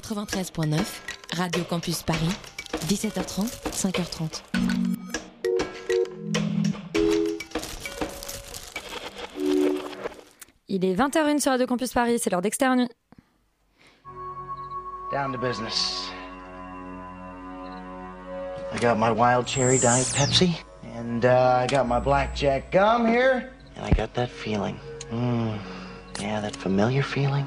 93.9, Radio Campus Paris, 17h30, 5h30. Il est 20h01 sur Radio Campus Paris, c'est l'heure d'externe. Down to business. I got my wild cherry diet Pepsi, and uh, I got my blackjack gum here, and I got that feeling. Mm, yeah, that familiar feeling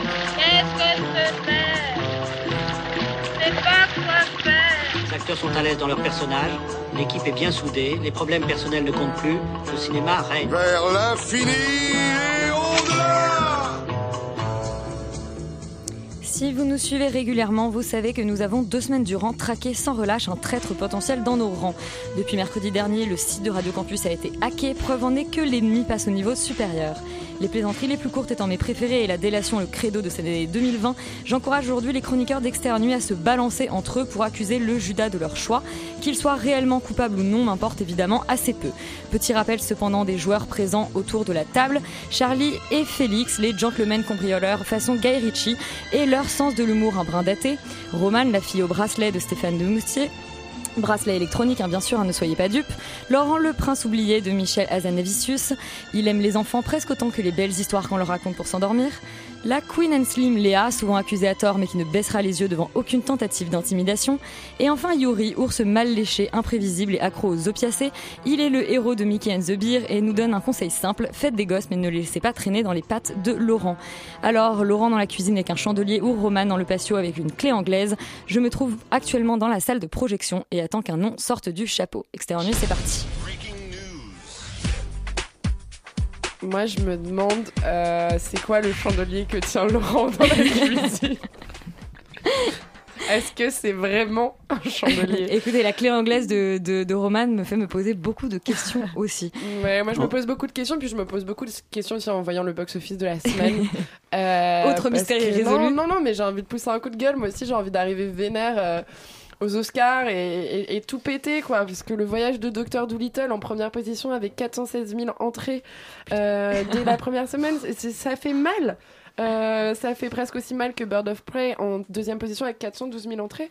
Acteurs sont à l'aise dans leur personnage, l'équipe est bien soudée, les problèmes personnels ne comptent plus, le cinéma règne. Vers l'infini et au-delà Si vous nous suivez régulièrement, vous savez que nous avons deux semaines durant traqué sans relâche un traître potentiel dans nos rangs. Depuis mercredi dernier, le site de Radio Campus a été hacké, preuve en est que l'ennemi passe au niveau supérieur. Les plaisanteries les plus courtes étant mes préférées et la délation le credo de cette année 2020, j'encourage aujourd'hui les chroniqueurs d'Externe à se balancer entre eux pour accuser le Judas de leur choix. Qu'ils soient réellement coupables ou non m'importe évidemment assez peu. Petit rappel cependant des joueurs présents autour de la table, Charlie et Félix, les gentlemen cambrioleurs façon Guy Ritchie, et leur sens de l'humour un brin daté, Romane, la fille au bracelet de Stéphane de Moustier, Bracelet électronique, hein, bien sûr, hein, ne soyez pas dupes. Laurent, le prince oublié de Michel Azanavicius. Il aime les enfants presque autant que les belles histoires qu'on leur raconte pour s'endormir. La Queen and Slim Léa, souvent accusée à tort mais qui ne baissera les yeux devant aucune tentative d'intimidation. Et enfin Yuri, ours mal léché, imprévisible et accro aux opiacés. Il est le héros de Mickey and the Beer et nous donne un conseil simple, faites des gosses mais ne les laissez pas traîner dans les pattes de Laurent. Alors, Laurent dans la cuisine avec un chandelier ou Roman dans le patio avec une clé anglaise. Je me trouve actuellement dans la salle de projection et attends qu'un nom sorte du chapeau. Extérieur c'est parti. Moi, je me demande, euh, c'est quoi le chandelier que tient Laurent dans la cuisine Est-ce que c'est vraiment un chandelier Écoutez, la clé anglaise de, de, de Roman me fait me poser beaucoup de questions aussi. Ouais, moi je me pose beaucoup de questions, puis je me pose beaucoup de questions aussi en voyant le box-office de la semaine. Euh, Autre mystère que- irrésolu. Non, non, non, mais j'ai envie de pousser un coup de gueule. Moi aussi, j'ai envie d'arriver vénère euh, aux Oscars et, tout péter, quoi. Parce que le voyage de Dr. Doolittle en première position avec 416 000 entrées euh, dès la première semaine, ça fait mal. Euh, ça fait presque aussi mal que Bird of Prey en deuxième position avec 412 000 entrées.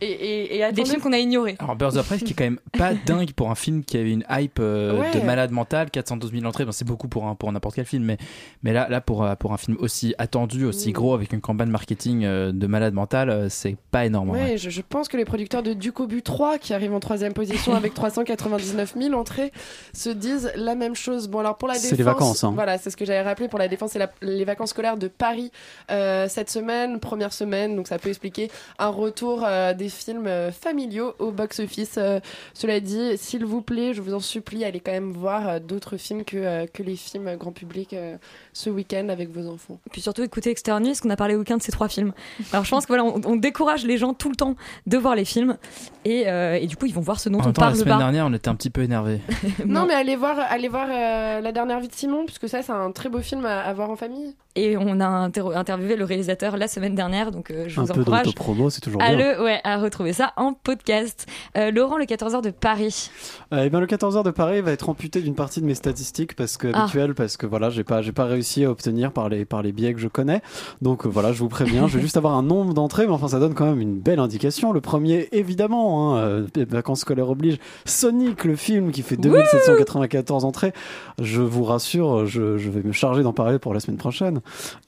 Et, et, et Des films qu'on a ignorés. Alors Birds of Prey, ce qui est quand même pas dingue pour un film qui avait une hype euh, Ouais. de malade mental, 412 000 entrées, ben, c'est beaucoup pour un pour n'importe quel film, mais mais là là pour euh, pour un film aussi attendu, aussi Mm. gros avec une campagne marketing euh, de malade mental, c'est pas énorme. Ouais, vrai. je, je pense que les producteurs de Ducobu 3, qui arrivent en troisième position avec 399 000 entrées, se disent la même chose. Bon, alors pour la défense. C'est les vacances, hein. Voilà, c'est ce que j'avais rappelé pour la défense et la- les vacances scolaires de Paris euh, cette semaine, première semaine, donc ça peut expliquer un retour euh, des films euh, familiaux au box-office. Euh, cela dit, s'il vous plaît, je vous en supplie, allez quand même voir euh, d'autres films que, euh, que les films grand public euh, ce week-end avec vos enfants. Puis surtout écouter Extérieur Nuit, parce qu'on a parlé au week-end de ces trois films. Alors je pense que voilà, on, on décourage les gens tout le temps de voir les films, et, euh, et du coup ils vont voir ce dont En on temps, la parle semaine pas. dernière, on était un petit peu énervés. Non, mais allez voir, allez voir euh, La dernière vie de Simon, puisque ça, c'est un très beau film à, à voir en famille. Et on a inter- interviewé le réalisateur la semaine dernière, donc euh, je Un vous peu encourage d'autopromo, c'est toujours à, bien. le, ouais, à retrouver ça en podcast. Euh, Laurent, le 14h de Paris. Euh, eh ben, le 14h de Paris va être amputé d'une partie de mes statistiques parce que Ah. habituelles, parce que voilà, j'ai pas, j'ai pas réussi à obtenir par les, par les biais que je connais. Donc voilà, je vous préviens, je vais juste avoir un nombre d'entrées, mais enfin ça donne quand même une belle indication. Le premier, évidemment, hein, vacances scolaires oblige, Sonic, le film qui fait 2794 entrées. Je vous rassure, je, je vais me charger d'en parler pour la semaine prochaine.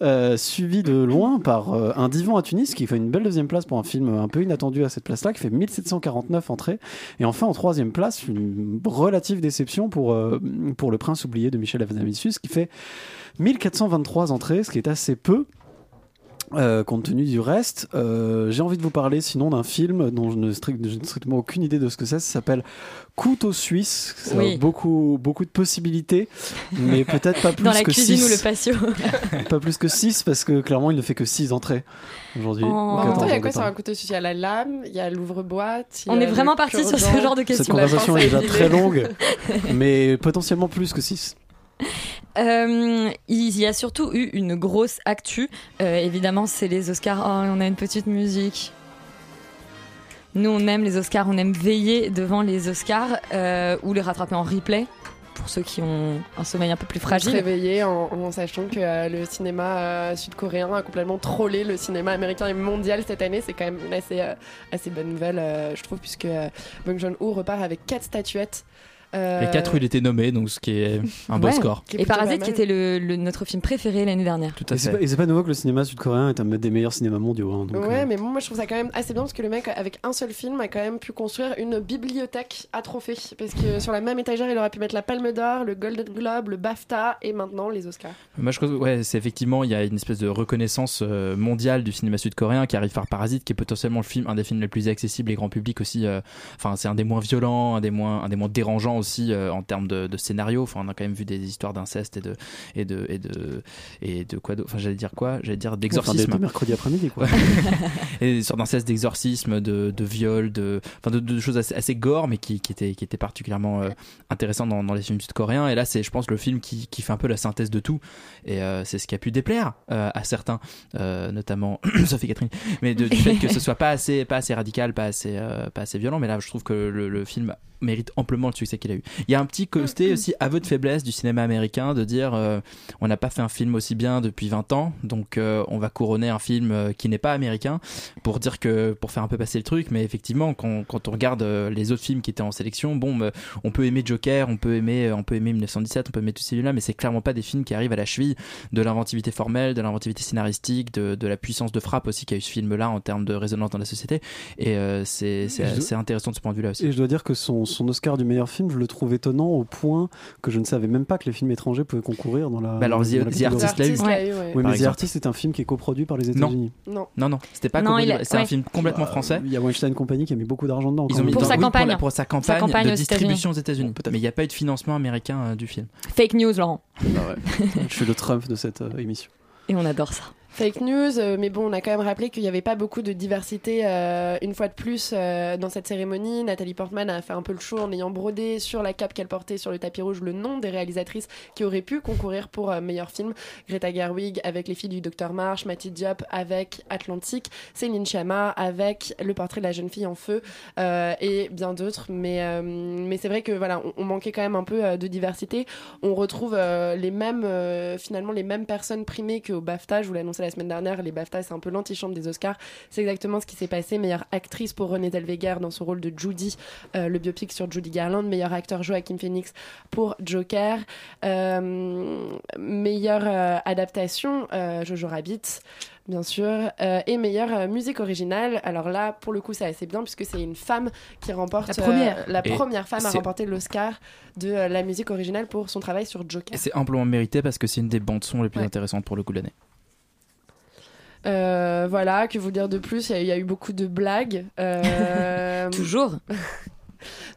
Euh, suivi de loin par euh, un divan à Tunis qui fait une belle deuxième place pour un film un peu inattendu à cette place-là, qui fait 1749 entrées. Et enfin, en troisième place, une relative déception pour, euh, Le Prince oublié de Michel Hazanavicius, qui fait 1423 entrées, ce qui est assez peu. Euh, compte tenu du reste, euh, j'ai envie de vous parler sinon d'un film dont je strict- n'ai strictement aucune idée de ce que c'est. Ça s'appelle Couteau suisse. Ça Oui. a beaucoup, beaucoup de possibilités, mais peut-être pas plus Dans la que cuisine 6. ou le patio. pas plus que 6 parce que clairement il ne fait que 6 entrées aujourd'hui. Oh. ou En même temps, 14 il y a quoi sur un couteau suisse? Il y a la lame, il y a l'ouvre-boîte. On est vraiment parti sur ce genre de Cette questions. conversation est La déjà très longue, mais potentiellement plus que 6. Euh, il y a surtout eu une grosse actu. Euh, évidemment, c'est les Oscars. Oh, on a une petite musique. Nous, on aime les Oscars, on aime veiller devant les Oscars euh, ou les rattraper en replay pour ceux qui ont un sommeil un peu plus se fragile. réveiller en, en sachant que euh, le cinéma euh, sud-coréen a complètement trollé le cinéma américain et mondial cette année. C'est quand même une assez, euh, assez bonne nouvelle, je trouve, puisque Bong Joon-ho repart avec quatre statuettes. Euh, Les 4 où il était nommé, donc ce qui est un beau Ouais. score. Et Parasite, qui était le, le- notre film préféré l'année dernière. Tout à Et fait. pas, et c'est pas nouveau que le cinéma sud-coréen est un des meilleurs cinémas mondiaux. hein, donc, Ouais, euh, mais bon, moi je trouve ça quand même assez bien parce que le mec, avec un seul film, a quand même pu construire une bibliothèque à trophées. Parce que sur la même étagère, il aurait pu mettre la Palme d'Or, le Golden Globe, le BAFTA et maintenant les Oscars. Moi, je trouve, ouais, c'est effectivement, il y a une espèce de reconnaissance euh, mondiale du cinéma sud-coréen qui arrive par Parasite, qui est potentiellement le film, un des films les plus accessibles et grand public aussi. euh, Enfin, c'est un des moins violents, un des moins, un des moins dérangeants aussi euh, en termes de, de scénario. Enfin, on a quand même vu des histoires d'inceste et de, et de, et de, et de quoi Enfin, j'allais dire quoi? J'allais dire enfin, d'exorcisme. des mercredi après-midi, quoi. et des sortes d'inceste, d'exorcisme, de, de viol, de, enfin de, de choses assez, assez gore, mais qui, qui étaient, qui étaient particulièrement euh, intéressantes dans, dans les films sud-coréens. Et là, c'est, je pense, le film qui, qui fait un peu la synthèse de tout. Et euh, c'est ce qui a pu déplaire euh, à certains, notamment Sophie Catherine, mais du fait que ce soit pas assez, pas assez radical, pas assez, pas assez violent. Mais là, je trouve que le, le film mérite amplement le succès qu'il a eu. Il y a un petit côté aussi aveu de faiblesse du cinéma américain de dire euh, on n'a pas fait un film aussi bien depuis 20 ans, donc euh, on va couronner un film euh, qui n'est pas américain pour dire que pour faire un peu passer le truc. Mais effectivement, quand, quand on regarde les autres films qui étaient en sélection, bon, bah, on peut aimer Joker, on peut aimer, on peut aimer 1917, on peut aimer tous celui-là, mais c'est clairement pas des films qui arrivent à la cheville de l'inventivité formelle, de l'inventivité scénaristique, de, de la puissance de frappe aussi qu'a eu ce film-là en termes de résonance dans la société. Et euh, c'est intéressant de ce point de vue-là aussi. Et je dois dire que son, son Oscar du meilleur film, je le trouve étonnant au point que je ne savais même pas que les films étrangers pouvaient concourir dans la. Bah alors, dans The- la The catégorie. Artist l'a eu. Ouais. Oui, mais The. Artist est un film qui est coproduit par les. États-Unis. Non. Non, non, c'était pas coproduit, a- c'est un film complètement Bah, français. Il y a Weinstein Company qui a mis beaucoup d'argent dedans. Ils ont mis. Pour dans- sa oui, campagne. la- pour sa campagne, campagne de aux distribution aux États-Unis. Mais il n'y a pas eu de financement américain euh, du film. Fake news, Laurent. Je suis le Trump de cette euh, émission. Et on adore ça. Fake news, euh, mais bon, on a quand même rappelé qu'il n'y avait pas beaucoup de diversité euh, une fois de plus euh, dans cette cérémonie. Nathalie Portman a fait un peu le show en ayant brodé sur la cape qu'elle portait sur le tapis rouge le nom des réalisatrices qui auraient pu concourir pour meilleur film. Greta Gerwig avec Les filles du Docteur March, Matty Diop avec Atlantique, Céline Chama avec Le portrait de la jeune fille en feu et bien d'autres. Mais, c'est vrai que voilà, on, manquait quand même un peu de diversité. On retrouve les mêmes, finalement, les mêmes personnes primées qu'au BAFTA. Je vous annoncé la semaine dernière. Les BAFTA, c'est un peu l'antichambre des Oscars. C'est exactement ce qui s'est passé. Meilleure actrice pour Renée Zellweger dans son rôle de Judy, euh, le biopic sur Judy Garland. Meilleur acteur Joaquin Phoenix pour Joker. Euh, meilleure euh, adaptation euh, Jojo Rabbit. Bien sûr, euh, et meilleure euh, musique originale. Alors là, pour le coup, c'est assez bien puisque c'est une femme qui remporte La première. euh, la Et première femme à remporter l'Oscar de euh, la musique originale pour son travail sur Joker. Et c'est amplement mérité parce que c'est une des bandes son les plus Ouais. intéressantes pour le coup de l'année. Euh, voilà, que vous dire de plus? Il y a- il y, a eu beaucoup de blagues. Euh, Toujours.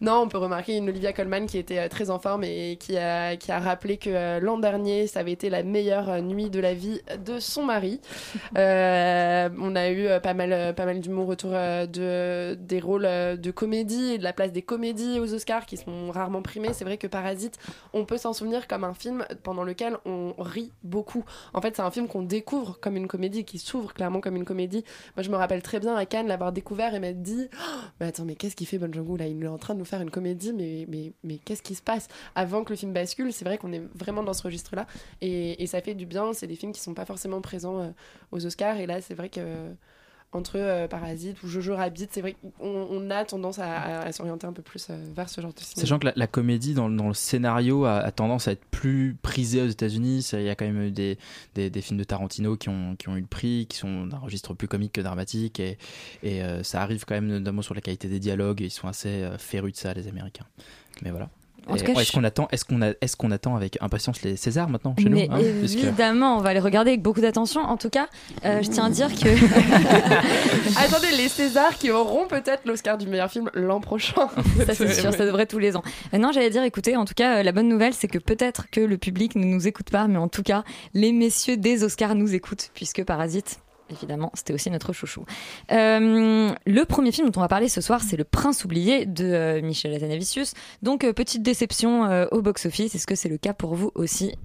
non, on peut remarquer une Olivia Colman qui était euh, très en forme et qui a, qui a rappelé que euh, l'an dernier, ça avait été la meilleure euh, nuit de la vie de son mari. Euh, on a eu pas mal, pas mal d'humour autour de, des rôles de comédie et de la place des comédies aux Oscars qui sont rarement primés. C'est vrai que Parasite, on peut s'en souvenir comme un film pendant lequel on rit beaucoup. En fait, c'est un film qu'on découvre comme une comédie, qui s'ouvre clairement comme une comédie. Moi, je me rappelle très bien à Cannes l'avoir découvert et m'être dit Oh, Mais attends, mais qu'est-ce qu'il fait Bon là? Il est en train de nous faire une comédie, mais, mais, mais qu'est-ce qui se passe Avant que le film bascule, c'est vrai qu'on est vraiment dans ce registre-là et, ça fait du bien. C'est des films qui sont pas forcément présents euh, aux Oscars et là, c'est vrai que. Entre euh, Parasite ou Jojo Rabbit, c'est vrai qu'on on a tendance à, s'orienter un peu plus euh, vers ce genre de cinéma. Sachant que la, comédie dans, le scénario a, tendance à être plus prisée aux États-Unis. Il y a quand même eu des, des, films de Tarantino qui ont, eu le prix, qui sont d'un registre plus comique que dramatique. Et, euh, ça arrive quand même notamment sur la qualité des dialogues. Ils sont assez euh, férus de ça, les Américains. Mais voilà. En Et tout cas, est-ce je- qu'on attend, est-ce qu'on a, est-ce qu'on attend avec impatience les Césars maintenant chez Mais nous hein, puisque- évidemment, on va les regarder avec beaucoup d'attention. En tout cas, euh, je tiens à dire que Attendez, les Césars qui auront peut-être l'Oscar du meilleur film l'an prochain. ça c'est sûr, ça devrait tous les ans. Euh, non, j'allais dire, écoutez, en tout cas, euh, la bonne nouvelle, c'est que peut-être que le public ne nous écoute pas, mais en tout cas, les messieurs des Oscars nous écoutent, puisque Parasite. Évidemment, c'était aussi notre chouchou. Euh, le premier film dont on va parler ce soir, c'est Le Prince oublié de euh, Michel Hazanavicius. Donc, euh, petite déception euh, au box-office. Est-ce que c'est le cas pour vous aussi?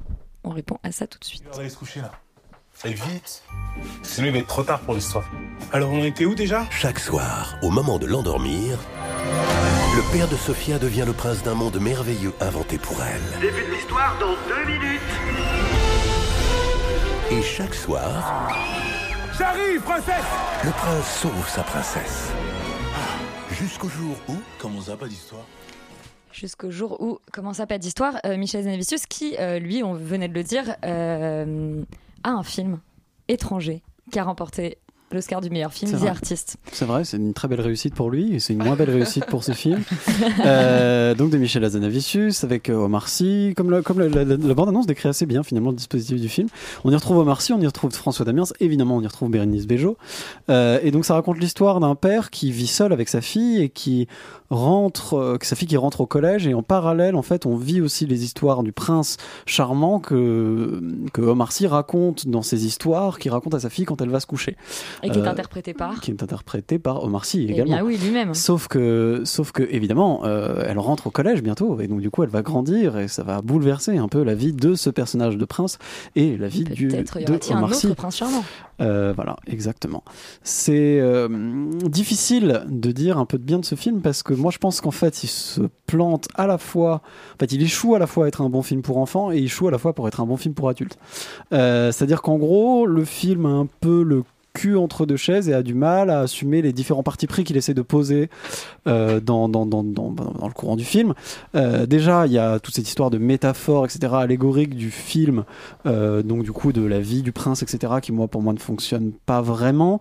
On répond à ça tout de suite. On va aller se coucher là. Allez vite. Sinon il va être trop tard pour l'histoire. Alors on était où déjà? Chaque soir, au moment de l'endormir, le père de Sophia devient le prince d'un monde merveilleux inventé pour elle. Début de l'histoire dans deux minutes. Et chaque soir, J'arrive, princesse le prince sauve sa princesse. Jusqu'au jour où, Comment ça, pas d'histoire Jusqu'au jour où commence à pas d'histoire, euh, Michel Zanavicius, qui, euh, lui, on venait de le dire, euh, a un film étranger qui a remporté l'Oscar du meilleur film, C'est The vrai. Artist. C'est vrai, c'est une très belle réussite pour lui et c'est une moins belle réussite pour ce film. Euh, donc de Michel Hazanavicius avec euh, Omar Sy, comme, la, comme la, la- la bande-annonce décrit assez bien finalement le dispositif du film. On y retrouve Omar Sy, on y retrouve François Damiens, évidemment on y retrouve Bérénice Bejo. Euh, et donc ça raconte l'histoire d'un père qui vit seul avec sa fille et qui rentre, euh, sa fille qui rentre au collège et en parallèle en fait on vit aussi les histoires du prince charmant que, que Omar Sy raconte dans ses histoires, qui raconte à sa fille quand elle va se coucher. Et qui est Euh, interprété par qui est interprété par Omar Sy Eh également. bien oui, lui-même. Sauf que, sauf que évidemment, euh, elle rentre au collège bientôt, et donc du coup, elle va grandir, et ça va bouleverser un peu la vie de ce personnage de prince et la vie du Peut-être y aura-t-il un autre prince charmant. Euh, voilà, exactement. C'est difficile de dire un peu de bien de ce film parce que moi je pense qu'en fait il se plante à la fois, en fait il échoue à la fois à être un bon film pour enfants et il échoue à la fois pour être un bon film pour adultes. Euh, C'est-à-dire qu'en gros le film a un peu le cul entre deux chaises et a du mal à assumer les différents partis pris qu'il essaie de poser euh, dans, le courant du film. Euh, déjà, il y a toute cette histoire de métaphore, etc., allégorique du film, euh, donc du coup de la vie du prince, etc., qui moi pour moi ne fonctionne pas vraiment.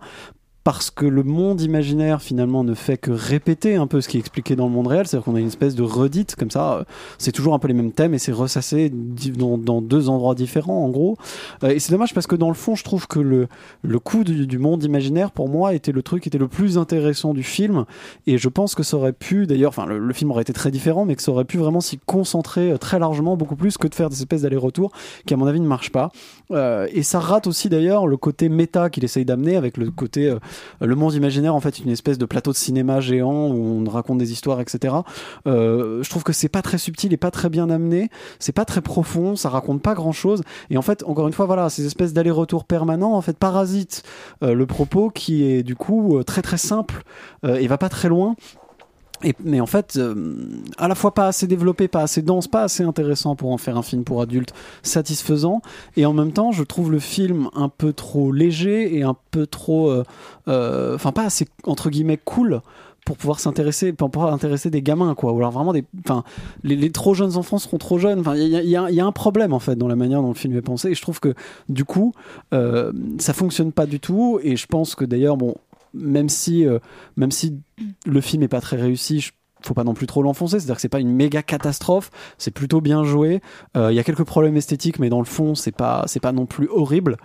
Parce que le monde imaginaire finalement ne fait que répéter un peu ce qui est expliqué dans le monde réel, c'est-à-dire qu'on a une espèce de redite comme ça, c'est toujours un peu les mêmes thèmes et c'est ressassé dans, deux endroits différents en gros. Euh, et c'est dommage parce que dans le fond, je trouve que le, le coup du, monde imaginaire pour moi était le truc qui était le plus intéressant du film et je pense que ça aurait pu d'ailleurs, enfin le, film aurait été très différent, mais que ça aurait pu vraiment s'y concentrer euh, très largement, beaucoup plus que de faire des espèces d'allers-retours qui à mon avis ne marchent pas. Euh, et ça rate aussi d'ailleurs le côté méta qu'il essaye d'amener avec le côté le monde imaginaire en fait une espèce de plateau de cinéma géant où on raconte des histoires etc. Euh, je trouve que c'est pas très subtil et pas très bien amené, c'est pas très profond, ça raconte pas grand chose et en fait encore une fois voilà ces espèces d'allers-retours permanents en fait parasitent euh, le propos qui est du coup euh, très très simple et va pas très loin. Et, mais en fait, euh, à la fois pas assez développé, pas assez dense, pas assez intéressant pour en faire un film pour adultes satisfaisant. Et en même temps, je trouve le film un peu trop léger et un peu trop, euh, euh, enfin pas assez entre guillemets cool pour pouvoir s'intéresser, pour pouvoir intéresser des gamins, quoi. Ou alors vraiment des, enfin, les, trop jeunes enfants seront trop jeunes. Enfin, il y a un problème en fait dans la manière dont le film est pensé. Et je trouve que du coup, euh, ça fonctionne pas du tout. Et je pense que d'ailleurs, bon, même si, euh, même si le film est pas très réussi, je- faut pas non plus trop l'enfoncer, c'est-à-dire que c'est pas une méga catastrophe, c'est plutôt bien joué. Euh, Il y a quelques problèmes esthétiques, mais dans le fond, c'est pas, c'est pas non plus horrible.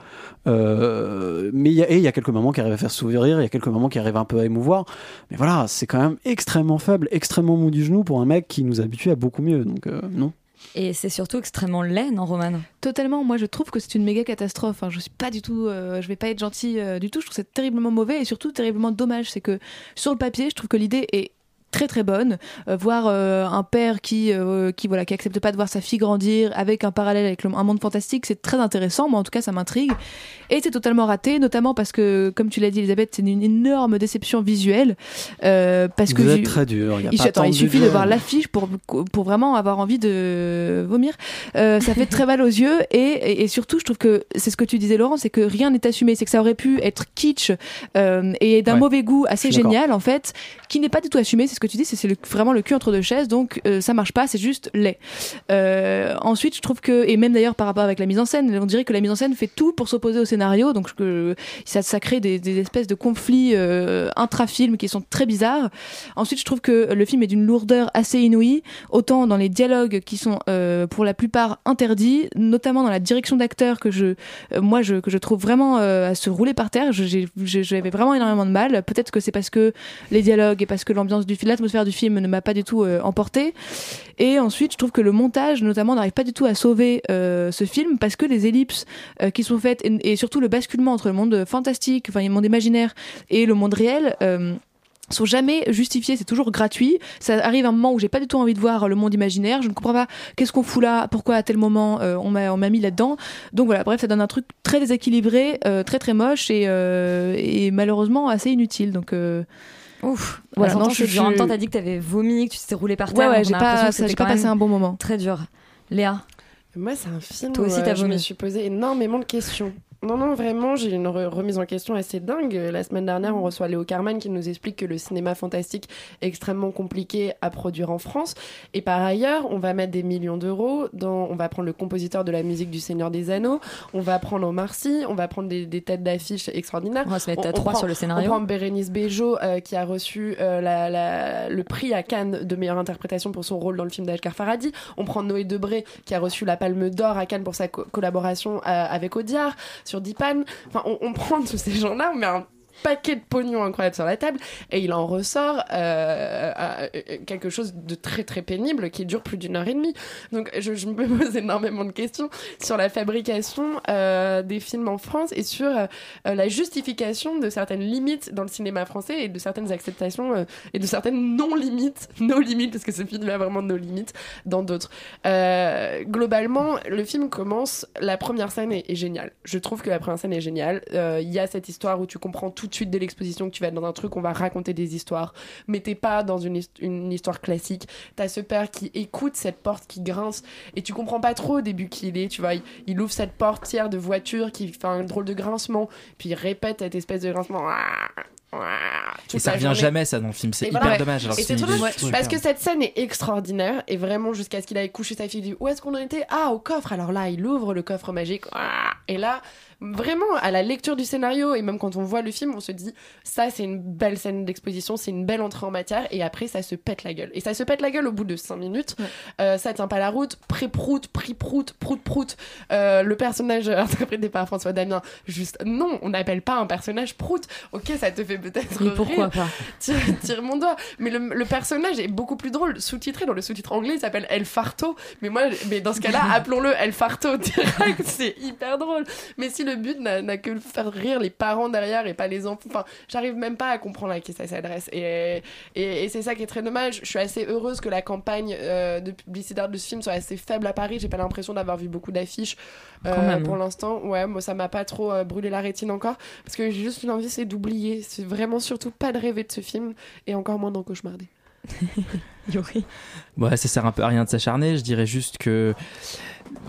Euh, mais il y a, quelques moments qui arrivent à faire sourire, il y a quelques moments qui arrivent un peu à émouvoir. Mais voilà, c'est quand même extrêmement faible, extrêmement mou du genou pour un mec qui nous habitue à beaucoup mieux. Donc non. Et c'est surtout extrêmement laid, non, Romane Totalement. Moi, je trouve que c'est une méga catastrophe. Hein. Je suis pas du tout. euh, je vais pas être gentille euh, du tout. Je trouve c'est terriblement mauvais et surtout terriblement dommage. C'est que sur le papier, je trouve que l'idée est très très bonne Euh, voir euh, un père qui euh, qui voilà qui accepte pas de voir sa fille grandir avec un parallèle avec le- un monde fantastique c'est très intéressant moi en tout cas ça m'intrigue et c'est totalement raté notamment parce que comme tu l'as dit Elisabeth c'est une énorme déception visuelle parce que Vous êtes j'ai- très dur. Il, y a il, pas attends, il suffit de voir l'affiche pour, pour vraiment avoir envie de vomir. Euh, ça fait très mal aux yeux et, et, et surtout, je trouve que c'est ce que tu disais, Laurent, c'est que rien n'est assumé. C'est que ça aurait pu être kitsch euh, et d'un Ouais. mauvais goût assez génial, en fait, qui n'est pas du tout assumé. C'est ce que tu dis, c'est vraiment le cul entre deux chaises, donc euh, ça marche pas, c'est juste laid. Euh, ensuite, je trouve que, et même d'ailleurs par rapport avec la mise en scène, on dirait que la mise en scène fait tout pour s'opposer au scénario, donc que ça, crée des, espèces de conflits euh, intra-films qui sont très bizarres. Ensuite, je trouve que le film est d'une lourdeur assez inouïe, autant dans les dialogues qui sont euh, pour la plupart interdits, notamment dans la direction d'acteur que je, euh, moi, que je trouve vraiment euh, à se rouler par terre. J'avais vraiment énormément de mal. Peut-être que c'est parce que les dialogues et parce que l'ambiance du film, l'atmosphère du film ne m'a pas du tout euh, emporté. Et ensuite, je trouve que le montage, notamment, n'arrive pas du tout à sauver euh, ce film parce que les ellipses euh, qui sont faites et, surtout le basculement entre le monde fantastique, enfin le monde imaginaire et le monde réel. sont jamais justifiés, c'est toujours gratuit. Ça arrive un moment où j'ai pas du tout envie de voir le monde imaginaire, je ne comprends pas qu'est-ce qu'on fout là, pourquoi à tel moment on m'a mis là-dedans. Donc voilà, bref, ça donne un truc très déséquilibré, très très moche et, et malheureusement assez inutile. Donc Ouf. voilà, non, je En même temps, t'as dit que t'avais vomi, que tu t'étais roulé par Ouais, terre. ouais, donc j'ai pas- j'ai passé un bon moment. Très dur. Léa. Moi, c'est un film Toi où aussi, euh, t'as je me suis posé énormément de questions. Non, non, vraiment, j'ai une re- remise en question assez dingue. La semaine dernière, on reçoit Léo Carman qui nous explique que le cinéma fantastique est extrêmement compliqué à produire en France. Et par ailleurs, on va mettre des millions d'euros dans. On va prendre le compositeur de la musique du Seigneur des Anneaux, on va prendre Omar Sy, on va prendre des, des têtes d'affiche extraordinaires. On va se mettre à trois sur le scénario. On prend Bérénice Bejo euh, qui a reçu euh, la- la- le prix à Cannes de meilleure interprétation pour son rôle dans le film d'Ashkar Farhadi. On prend Noé Debré qui a reçu la Palme d'Or à Cannes pour sa co- collaboration euh, avec Audiard sur Dipan. Enfin, on, on prend tous ces gens-là, on met un paquet de pognon incroyable sur la table et il en ressort euh, euh, euh, quelque chose de très très pénible qui dure plus d'une heure et demie. Donc je, me pose énormément de questions sur la fabrication des films en France et sur la justification de certaines limites dans le cinéma français et de certaines acceptations et de certaines non-limites, nos limites, parce que ce film a vraiment nos limites dans d'autres. Globalement, le film commence, la première scène est, géniale. Je trouve que la première scène est géniale. Il y a cette histoire où tu comprends tout de suite dès l'exposition que tu vas être dans un truc, on va raconter des histoires, mais t'es pas dans une, une histoire classique. T'as ce père qui écoute cette porte qui grince et tu comprends pas trop au début qui il est, tu vois. Il, il ouvre cette portière de voiture qui fait un drôle de grincement, puis il répète cette espèce de grincement. Et ça revient jamais, ça, dans le film. C'est hyper voilà. dommage. Alors Et que c'est c'est trop une dommage, idée parce que cette scène est extraordinaire et vraiment jusqu'à ce qu'il aille coucher sa fille, il dit où est-ce qu'on en était? Ah au coffre. Alors là, il ouvre le coffre magique et là, vraiment à la lecture du scénario et même quand on voit le film, on se dit ça c'est une belle scène d'exposition, c'est une belle entrée en matière et après ça se pète la gueule. Et ça se pète la gueule au bout de 5 minutes. Euh, ça tient pas la route. Pré-prout, pri-prout, prout-prout. Euh, le personnage interprété par François Damien, juste non, on n'appelle pas un personnage prout. Ok, ça te fait peut-être Mais pourquoi pas? Tire, tire mon doigt. Mais le, le personnage est beaucoup plus drôle. Sous-titré dans le sous-titre anglais, il s'appelle El Farto. Mais moi, mais dans ce cas-là, appelons-le El Farto direct. C'est hyper drôle. Mais si le but n'a que faire rire les parents derrière et pas les enfants, enfin, j'arrive même pas à comprendre à qui ça s'adresse. Et, et, et c'est ça qui est très dommage. Je suis assez heureuse que la campagne euh, de publicitaire de ce film soit assez faible à Paris. J'ai pas l'impression d'avoir vu beaucoup d'affiches euh, pour l'instant. Ouais, moi ça m'a pas trop euh, brûlé la rétine encore parce que j'ai juste une envie, c'est d'oublier. C'est vraiment surtout pas de rêver de ce film et encore moins d'en cauchemarder. Ouais, ça sert un peu à rien de s'acharner. Je dirais juste que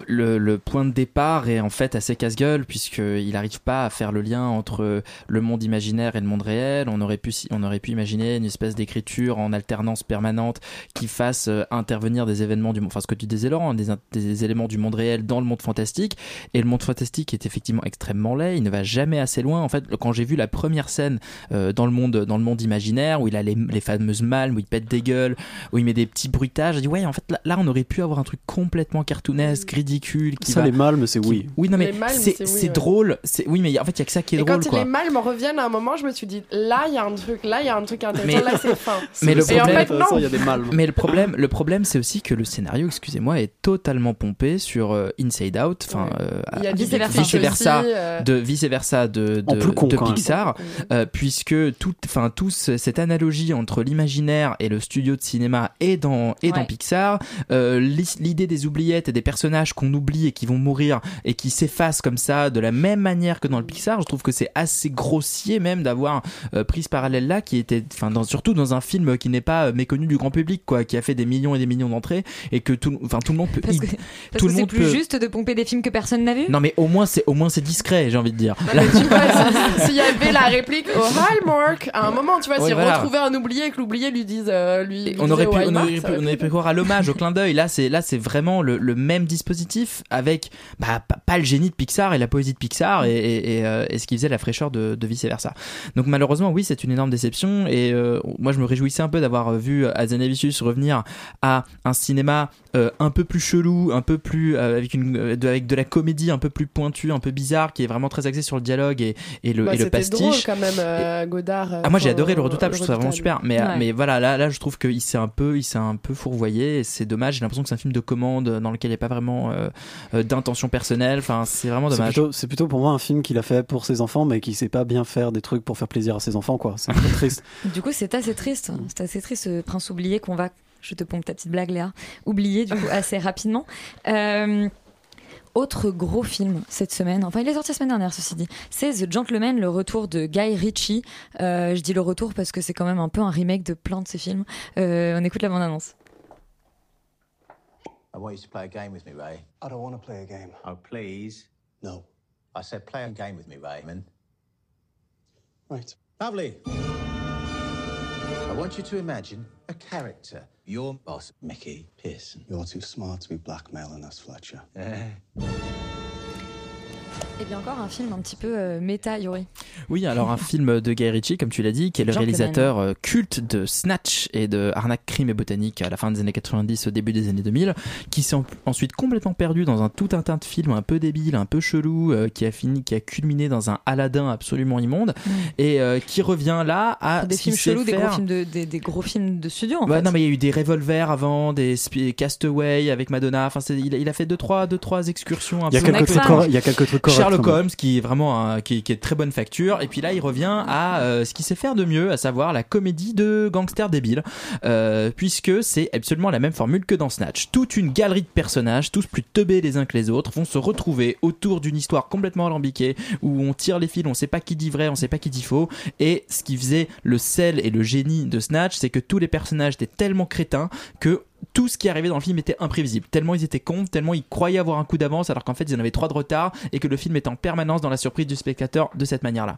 le, point de départ est en fait assez casse-gueule puisqu'il n'arrive pas à faire le lien entre le monde imaginaire et le monde réel. On aurait pu, on aurait pu imaginer une espèce d'écriture en alternance permanente qui fasse euh, intervenir des événements du monde, enfin ce que tu disais Laurent, des, éléments du monde réel dans le monde fantastique. Et le monde fantastique est effectivement extrêmement laid. Il ne va jamais assez loin. En fait, quand j'ai vu la première scène euh, dans le monde, dans le monde imaginaire où il a les, les fameuses malmes, où il pète des gueules, où il met des petits bruitages, j'ai dit ouais, en fait là, là, on aurait pu avoir un truc complètement cartoonesque, ridicule. Qui Ça, va- les malmes, c'est qui- oui. Oui, non mais malmes, c'est c'est oui, ouais. drôle. C'est oui, mais en fait il y a que ça qui est Et drôle quand quoi. les mâles me reviennent à un moment, je me suis dit là il y a un truc, là il y a un truc intéressant, Mais- là c'est fin. Mais le en problème, fait, non. il y a des malmes. mais le problème, le problème, c'est aussi que le scénario, excusez-moi, est totalement pompé sur euh, Inside Out, enfin euh, Il y a du Vice versa. vice versa aussi, euh, de vice versa de, En de, plus con, de. Pixar, euh, puisque toute, enfin tous cette analogie entre l'imaginaire et le studio de cinéma et dans. Pixar. L'idée des oubliettes et des personnages qu'on oublie et qui vont mourir et qui s'effacent comme ça de la même manière que dans le Pixar, je trouve que c'est assez grossier même d'avoir euh, pris ce parallèle là qui était, enfin dans, surtout dans un film qui n'est pas euh, méconnu du grand public quoi, qui a fait des millions et des millions d'entrées et que tout, enfin tout le monde peut, Parce que, parce tout que le c'est monde plus peut- juste de pomper des films que personne n'a vu. Non mais au moins c'est au moins c'est discret, j'ai envie de dire. Si- s'il y avait la réplique au Hallmark, à un moment, tu vois, Ouais, s'il voilà. retrouvait un oublié et que l'oublié lui dise, euh, lui, lui on aurait pu, au on aurait pu, on aurait pu croire à l'hommage, au clin d'œil. Là, c'est là, c'est vraiment le, le même dispositif avec bah, pas, le génie de Pixar et la poésie de Pixar et, et, et, euh, et ce qui faisait la fraîcheur de, de vice versa. Donc malheureusement, oui, c'est une énorme déception. Et euh, moi, je me réjouissais un peu d'avoir vu Azanavicius revenir à un cinéma euh, un peu plus chelou, un peu plus euh, avec une euh, de, avec de la comédie un peu plus pointue, un peu bizarre, qui est vraiment très axé sur le dialogue et, et le, Bah, et le c'était drôle pastiche. quand même, euh, Godard. euh, Ah moi j'ai adoré le euh, redoutable, je trouve ça vraiment super. Mais Ouais. mais voilà là là je trouve qu'il s'est un peu il s'est un peu fourvoyé. et C'est dommage. J'ai l'impression que c'est un film de commande dans lequel il n'y a pas vraiment euh, euh, d'intention personnelle. Enfin c'est vraiment dommage. plutôt, c'est plutôt pour moi un film qu'il a fait pour ses enfants, mais qui sait pas bien faire des trucs pour faire plaisir à ses enfants, quoi. C'est un peu triste. Du coup, c'est assez triste. C'est assez triste ce prince oublié qu'on va, je te pompe ta petite blague Léa, oublier du coup assez rapidement. Euh, autre gros film cette semaine, enfin il est sorti la semaine dernière ceci dit, c'est The Gentleman, le retour de Guy Ritchie. Euh, je dis le retour parce que c'est quand même un peu un remake de plein de ses films. Euh, on écoute la bande-annonce. I want you to play a game with me, Ray. I don't want to play a game. Oh, please. No. I said play a game with me, Raymond. Right. Lovely. I want you to imagine a character. Your boss, Mickey Pearson. You're too smart to be blackmailing us, Fletcher. Eh. Et bien encore un film un petit peu euh, méta, Yuri. Oui, alors un film de Guy Ritchie, comme tu l'as dit, qui est le réalisateur euh, culte de Snatch et de Arnaque, Crime et Botanique à la fin des années 90, au début des années 2000, qui s'est en- ensuite complètement perdu dans un tout un tas de films un peu débiles, un peu chelous, euh, qui a fini, qui a culminé dans un Aladdin absolument immonde, et euh, qui revient là à Des films chelous, des gros films de, des, des gros films de studio en Ouais, fait. non mais il y a eu des revolvers avant, des Castaway avec Madonna. Enfin, il, a- il a fait deux trois deux trois excursions. Un Il y a peu quelques trucs il y a quelques trucs corrects, Sherlock. Holmes qui est vraiment un- qui, qui est de très bonne facture. Et puis là, il revient à euh, ce qu'il sait faire de mieux, à savoir la comédie de gangsters débiles, euh, puisque c'est absolument la même formule que dans Snatch. Toute une galerie de personnages, tous plus teubés les uns que les autres, vont se retrouver autour d'une histoire complètement alambiquée où on tire les fils, on sait pas qui dit vrai, on sait pas qui dit faux. Et ce qui faisait le sel et le génie de Snatch, c'est que tous les personnages étaient tellement crétins que tout ce qui arrivait dans le film était imprévisible. Tellement ils étaient cons, tellement ils croyaient avoir un coup d'avance alors qu'en fait ils en avaient trois de retard et que le film est en permanence dans la surprise du spectateur de cette manière-là.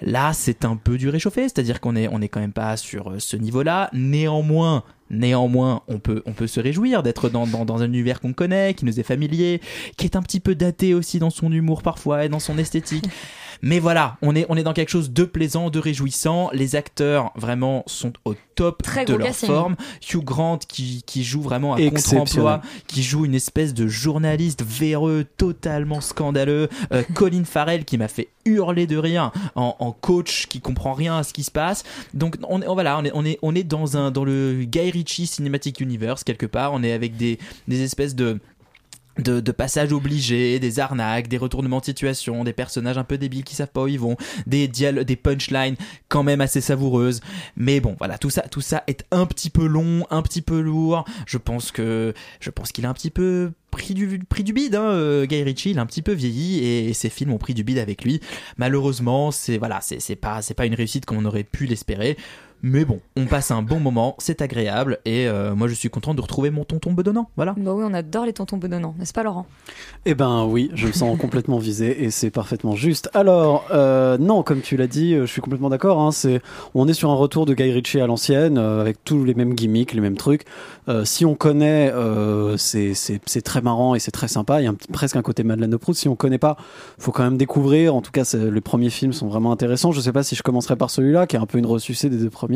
Là, c'est un peu du réchauffé, c'est-à-dire qu'on est, on est quand même pas sur euh, ce niveau-là. Néanmoins, néanmoins, on peut, on peut se réjouir d'être dans, dans, dans un univers qu'on connaît, qui nous est familier, qui est un petit peu daté aussi dans son humour parfois et dans son esthétique. Mais voilà, on est, on est dans quelque chose de plaisant, de réjouissant. Les acteurs vraiment sont au top Très de leur casting. forme. Hugh Grant qui, qui joue vraiment à contre-emploi, qui joue une espèce de journaliste véreux, totalement scandaleux. Euh, Colin Farrell qui m'a fait hurler de rire en, en coach qui comprend rien à ce qui se passe. Donc on, on- voilà, on est, on est, on est dans un dans le Guy Ritchie Cinematic Universe quelque part. On est avec des, des espèces de de, de passages obligés, des arnaques, des retournements de situation, des personnages un peu débiles qui savent pas où ils vont, des des punchlines quand même assez savoureuses. Mais bon, voilà, tout ça, tout ça est un petit peu long, un petit peu lourd. Je pense que, je pense qu'il a un petit peu pris du, pris du bide, hein, euh, Guy Ritchie, il a un petit peu vieilli et, ses films ont pris du bide avec lui. Malheureusement, c'est, voilà, c'est, c'est pas, c'est pas une réussite comme on aurait pu l'espérer. Mais bon, on passe un bon moment, c'est agréable et euh, moi je suis content de retrouver mon tonton bedonnant. Voilà. Bah oui, on adore les tontons bedonnants, n'est-ce pas Laurent? Eh ben oui, je me sens complètement visé et c'est parfaitement juste. Alors euh, non, comme tu l'as dit, euh, je suis complètement d'accord. Hein, c'est on est sur un retour de Guy Ritchie à l'ancienne euh, avec tous les mêmes gimmicks, les mêmes trucs. Euh, si on connaît, euh, c'est c'est c'est très marrant et c'est très sympa. Il y a un petit- presque un côté Madeleine de Proust. Si on connaît pas, faut quand même découvrir. En tout cas, c'est- les premiers films sont vraiment intéressants. Je sais pas si je commencerai par celui-là, qui est un peu une ressucée des deux premiers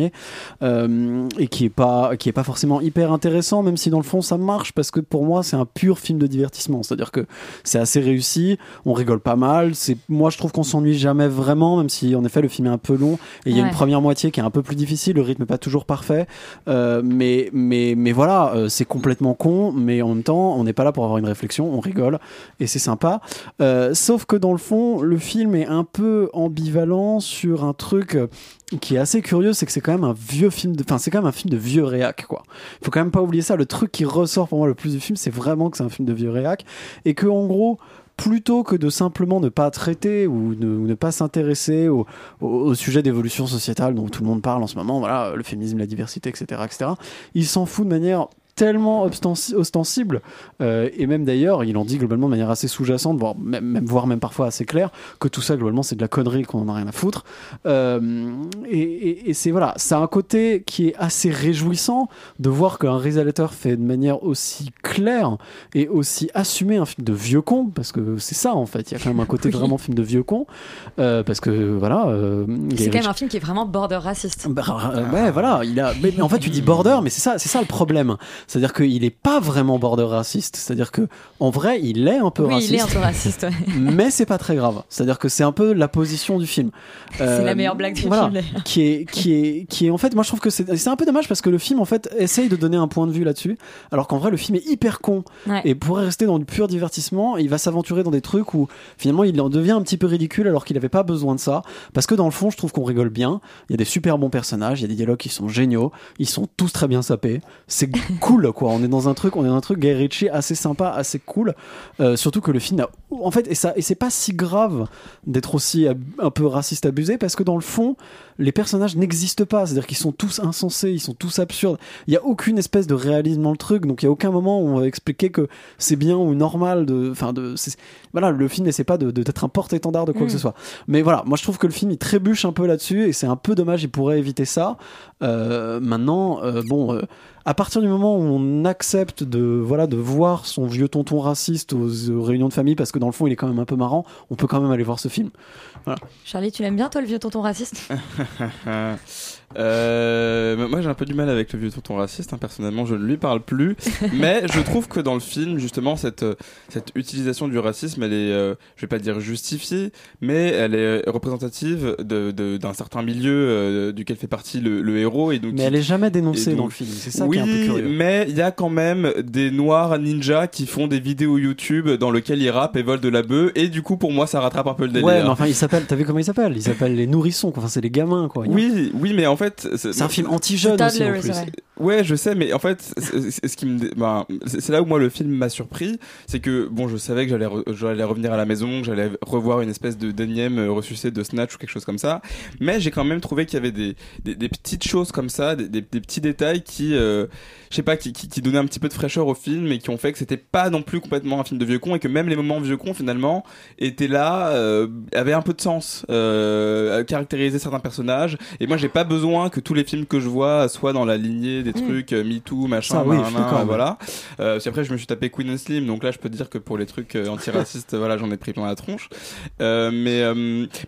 euh, et qui est pas qui est pas forcément hyper intéressant, même si dans le fond ça marche parce que pour moi c'est un pur film de divertissement. C'est-à-dire que c'est assez réussi, on rigole pas mal. C'est moi je trouve qu'on s'ennuie jamais vraiment, même si en effet le film est un peu long et il y a une première moitié qui est un peu plus difficile, le rythme est pas toujours parfait, Euh, mais mais mais voilà, euh, c'est complètement con, mais en même temps on n'est pas là pour avoir une réflexion, on rigole et c'est sympa. Euh, sauf que dans le fond le film est un peu ambivalent sur un truc qui est assez curieux, c'est que c'est quand même un vieux film de, enfin, c'est quand même un film de vieux réac, quoi. Faut quand même pas oublier ça. Le truc qui ressort pour moi le plus du film, c'est vraiment que c'est un film de vieux réac et que, en gros, plutôt que de simplement ne pas traiter ou ne, pas s'intéresser au- au sujet d'évolution sociétale dont tout le monde parle en ce moment, voilà, le féminisme, la diversité, etc., etc., il s'en fout de manière tellement ostensi- ostensible euh, et même d'ailleurs il en dit globalement de manière assez sous-jacente voire même, même- voire même parfois assez claire que tout ça globalement c'est de la connerie qu'on en a rien à foutre Euh, et, et- et c'est voilà ça a un côté qui est assez réjouissant de voir qu'un réalisateur fait de manière aussi claire et aussi assumé un film de vieux con parce que c'est ça en fait il y a quand même un côté Oui. vraiment film de vieux con euh, parce que voilà C'est quand même un film qui est vraiment border raciste. bah, ouais, voilà, il a. Mais, mais en fait, tu dis border, mais c'est ça, c'est ça le problème. C'est-à-dire qu'il est pas vraiment border raciste. C'est-à-dire que en vrai, il est un peu Oui, raciste. il est un peu raciste. ouais. mais c'est pas très grave. C'est-à-dire que c'est un peu la position du film. C'est la meilleure blague du voilà, film. Qui est, qui est, qui est en fait, moi je trouve que c'est c'est un peu dommage parce que le film en fait essaye de donner un point de vue là-dessus, alors qu'en vrai le film est hyper con Ouais. et pourrait rester dans du pur divertissement. Il va s'aventurer dans des trucs où finalement il en devient un petit peu ridicule alors qu'il avait pas besoin de ça. Parce que dans le fond, je trouve qu'on rigole bien. Il y a des super bons personnages, il y a des dialogues qui sont géniaux, ils sont tous très bien sapés. C'est cool quoi. On est dans un truc, on est dans un truc Guy Ritchie assez sympa, assez cool. Euh, surtout que le film a, en fait, et ça, et c'est pas si grave d'être aussi ab- un peu raciste abusé parce que dans le fond, les personnages n'existent pas. C'est-à-dire qu'ils sont tous insensés, ils sont tous absurdes. Il y a aucune espèce de réalisme dans le truc, donc il y a aucun moment où on va expliquer que c'est bien ou normal de, enfin de, voilà, le film n'essaie pas de d'être un porte-étendard de quoi Mm. que ce soit. Mais voilà, moi je trouve que le film il trébuche un peu là-dessus et c'est un peu dommage. Il pourrait éviter ça. Euh, maintenant, euh, bon. Euh, à partir du moment où on accepte de voilà de voir son vieux tonton raciste aux, aux réunions de famille parce que dans le fond il est quand même un peu marrant, on peut quand même aller voir ce film. Voilà. Charlie, tu l'aimes bien, toi, le vieux tonton raciste? Euh, moi j'ai un peu du mal avec le vieux tonton raciste, hein, personnellement je ne lui parle plus, mais je trouve que dans le film justement cette, euh, cette utilisation du racisme elle est, euh, je vais pas dire justifiée, mais elle est représentative de- de- d'un certain milieu euh, duquel fait partie le, le héros. Et donc, Mais elle est jamais dénoncée dans le film, c'est ça oui, qui est un peu curieux. mais il y a quand même des noirs ninjas qui font des vidéos YouTube dans lesquelles ils rappent et volent de la bœuf, et du coup pour moi ça rattrape un peu le délire. Ouais, mais enfin il s'appelle, t'as vu comment il s'appelle? Il s'appelle les nourrissons, quoi. enfin c'est les gamins quoi. Oui, oui, mais en fait, C'est un film anti-jeune aussi, en plus. Ouais. Je sais, mais en fait, c'est- ce qui me, ben, c'est là où moi le film m'a surpris, c'est que bon, je savais que j'allais, j'allais revenir à la maison, que j'allais revoir une espèce de d'énième euh, ressuscité de Snatch ou quelque chose comme ça, mais j'ai quand même trouvé qu'il y avait des, des, petites choses comme ça, des, petits détails qui, euh, je sais pas, qui, qui, qui donnaient un petit peu de fraîcheur au film et qui ont fait que c'était pas non plus complètement un film de vieux con et que même les moments vieux con finalement étaient là, euh, avaient un peu de sens, euh, caractériser certains personnages. Et moi, j'ai pas besoin que tous les films que je vois soient dans la lignée des Mm. trucs euh, MeToo, machin, Ça, oui, nan, nan, voilà. Euh, puis après, je me suis tapé Queen and Slim, donc là, je peux te dire que pour les trucs euh, antiracistes, voilà, j'en ai pris plein la tronche. Euh, mais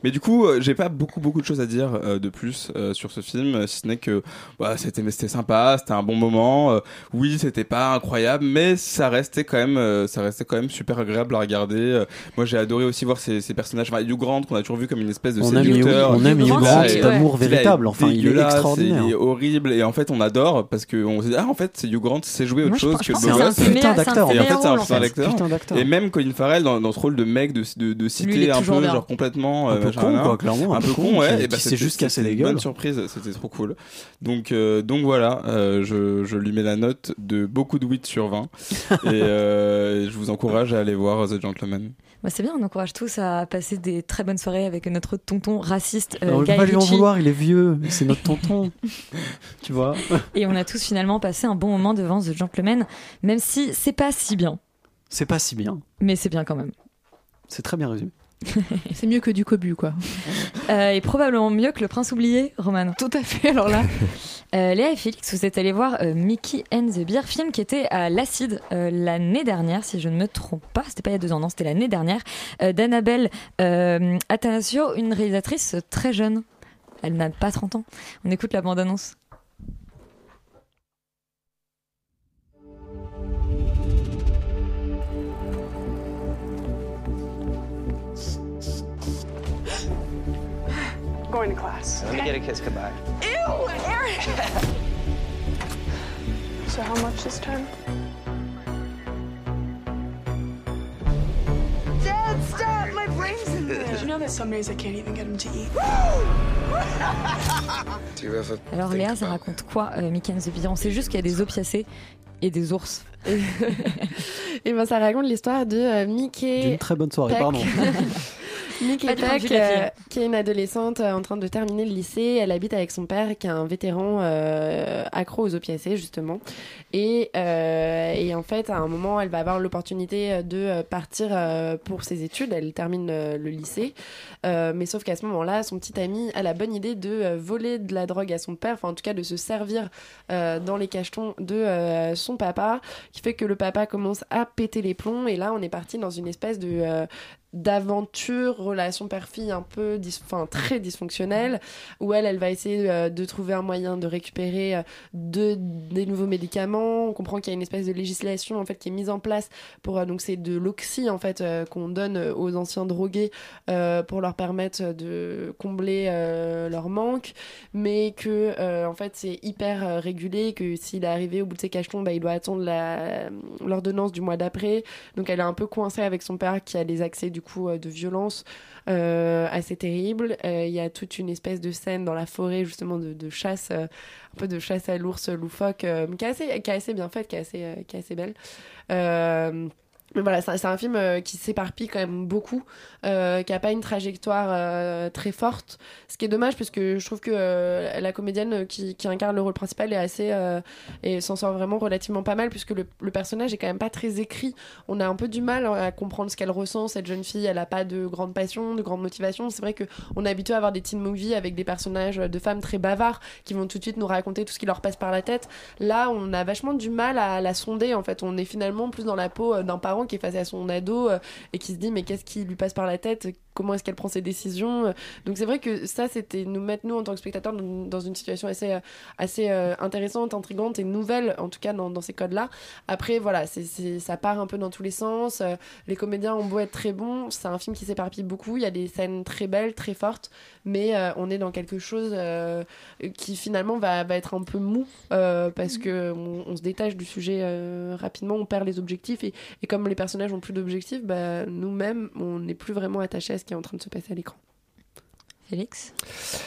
mais du coup, j'ai pas beaucoup beaucoup de choses à dire de plus sur ce film, si ce n'est que bah, c'était sympa, c'était un bon moment. Oui, c'était pas incroyable, mais ça restait quand même ça restait quand même super agréable à regarder. Moi, j'ai adoré aussi voir ces, ces personnages. Enfin, Hugh Grant qu'on a toujours vu comme une espèce de On aime séducteur. Hugh- on aime Hugh Grant d'amour véritable. Enfin, il est extraordinaire. Il est horrible et en fait, on adore parce que on se dit ah en fait, c'est Hugh Grant sait jouer autre Moi, chose je que pense c'est Putain d'acteur, Et en fait, c'est un putain d'acteur. Et même Colin Farrell dans, dans ce rôle de mec de, de, de est un peu genre complètement Un peu con, quoi, clairement, un, peu con, ouais. et bah juste casser c'était les une bonne gueules. surprise c'était trop cool. Donc euh, donc voilà euh, je, je lui mets la note de beaucoup de 8 sur 20 et euh, je vous encourage à aller voir The Gentleman Bah, c'est bien, on encourage tous à passer des très bonnes soirées avec notre tonton raciste euh, on va pas lui en vouloir, il est vieux, c'est notre tonton. tu vois Et on a tous finalement passé un bon moment devant The Gentleman, même si c'est pas si bien. C'est pas si bien. Mais c'est bien quand même. C'est très bien résumé. C'est mieux que du cobu, quoi. Euh, et probablement mieux que Le Prince oublié, Roman. Tout à fait, alors là. Euh, Léa et Félix, vous êtes allés voir euh, Mickey and the Beer, film qui était à l'Acide l'année dernière, si je ne me trompe pas. C'était pas il y a deux ans, non, c'était l'année dernière. D'Annabelle Attanasio, une réalisatrice très jeune. Elle n'a pas 30 ans. On écoute la bande-annonce. Going to class. Let me get a kiss goodbye. Ew, Eric! so how much this time? Dad, stop! My brain's in there. Did you know that some days I can't even get him to eat. Alors Léa, ça raconte quoi, euh, Mickey and the Bear On sait juste qu'il y a des opiacés et des ours. Et ben ça raconte l'histoire de euh, Mickey. D'une très bonne soirée, Peck. pardon. La euh, qui est une adolescente euh, en train de terminer le lycée. Elle habite avec son père, qui est un vétéran euh, accro aux opiacés, justement. Et, euh, et en fait, à un moment, elle va avoir l'opportunité de partir pour ses études. Elle termine euh, le lycée. Mais sauf qu'à ce moment-là, son petit ami a la bonne idée de voler de la drogue à son père, enfin en tout cas de se servir dans les cachetons de son papa, qui fait que le papa commence à péter les plombs. Et là, on est parti dans une espèce de d'aventure, relation père-fille un peu enfin, très dysfonctionnelle, où elle, elle va essayer euh, de trouver un moyen de récupérer euh, de, des nouveaux médicaments. On comprend qu'il y a une espèce de législation en fait qui est mise en place pour euh, donc c'est de l'oxy en fait qu'on donne aux anciens drogués pour leur permettre de combler leur manque, mais que en fait c'est hyper régulé, que s'il est arrivé au bout de ses cachetons, bah, il doit attendre l'ordonnance du mois d'après. Donc elle est un peu coincée avec son père qui a des accès du euh, de violence euh, assez terribles. Euh, Il y a toute une espèce de scène dans la forêt justement de, chasse, un peu de chasse à l'ours loufoque, qui, est assez, qui est assez bien faite, qui est assez, qui est assez belle. Mais voilà, c'est un film euh, qui s'éparpille quand même beaucoup, euh, qui a pas une trajectoire euh, très forte, ce qui est dommage parce que je trouve que la comédienne qui, incarne le rôle principal est assez et s'en sort vraiment relativement pas mal puisque le, personnage est quand même pas très écrit. On a un peu du mal à comprendre ce qu'elle ressent. Cette jeune fille, elle a pas de grande passion, de grande motivation. C'est vrai que on est habitué à avoir des teen movies avec des personnages de femmes très bavards qui vont tout de suite nous raconter tout ce qui leur passe par la tête. Là, on a vachement du mal à la sonder. En fait, on est finalement plus dans la peau d'un parent qui est face à son ado euh, et qui se dit mais qu'est-ce qui lui passe par la tête? Comment est-ce qu'elle prend ses décisions? Donc c'est vrai que ça, c'était nous mettre nous en tant que spectateurs dans, une situation assez euh, assez euh, intéressante, intrigante et nouvelle en tout cas dans, dans ces codes-là. Après voilà, c'est c'est- ça part un peu dans tous les sens. Euh, les comédiens ont beau être très bons, c'est un film qui s'éparpille beaucoup. Il y a des scènes très belles, très fortes, mais euh, on est dans quelque chose euh, qui finalement va, va être un peu mou euh, parce que on, on se détache du sujet euh, rapidement, on perd les objectifs et, et comme les personnages ont plus d'objectifs, bah, nous-mêmes on n'est plus vraiment attachés à ce qui est en train de se passer à l'écran. Félix?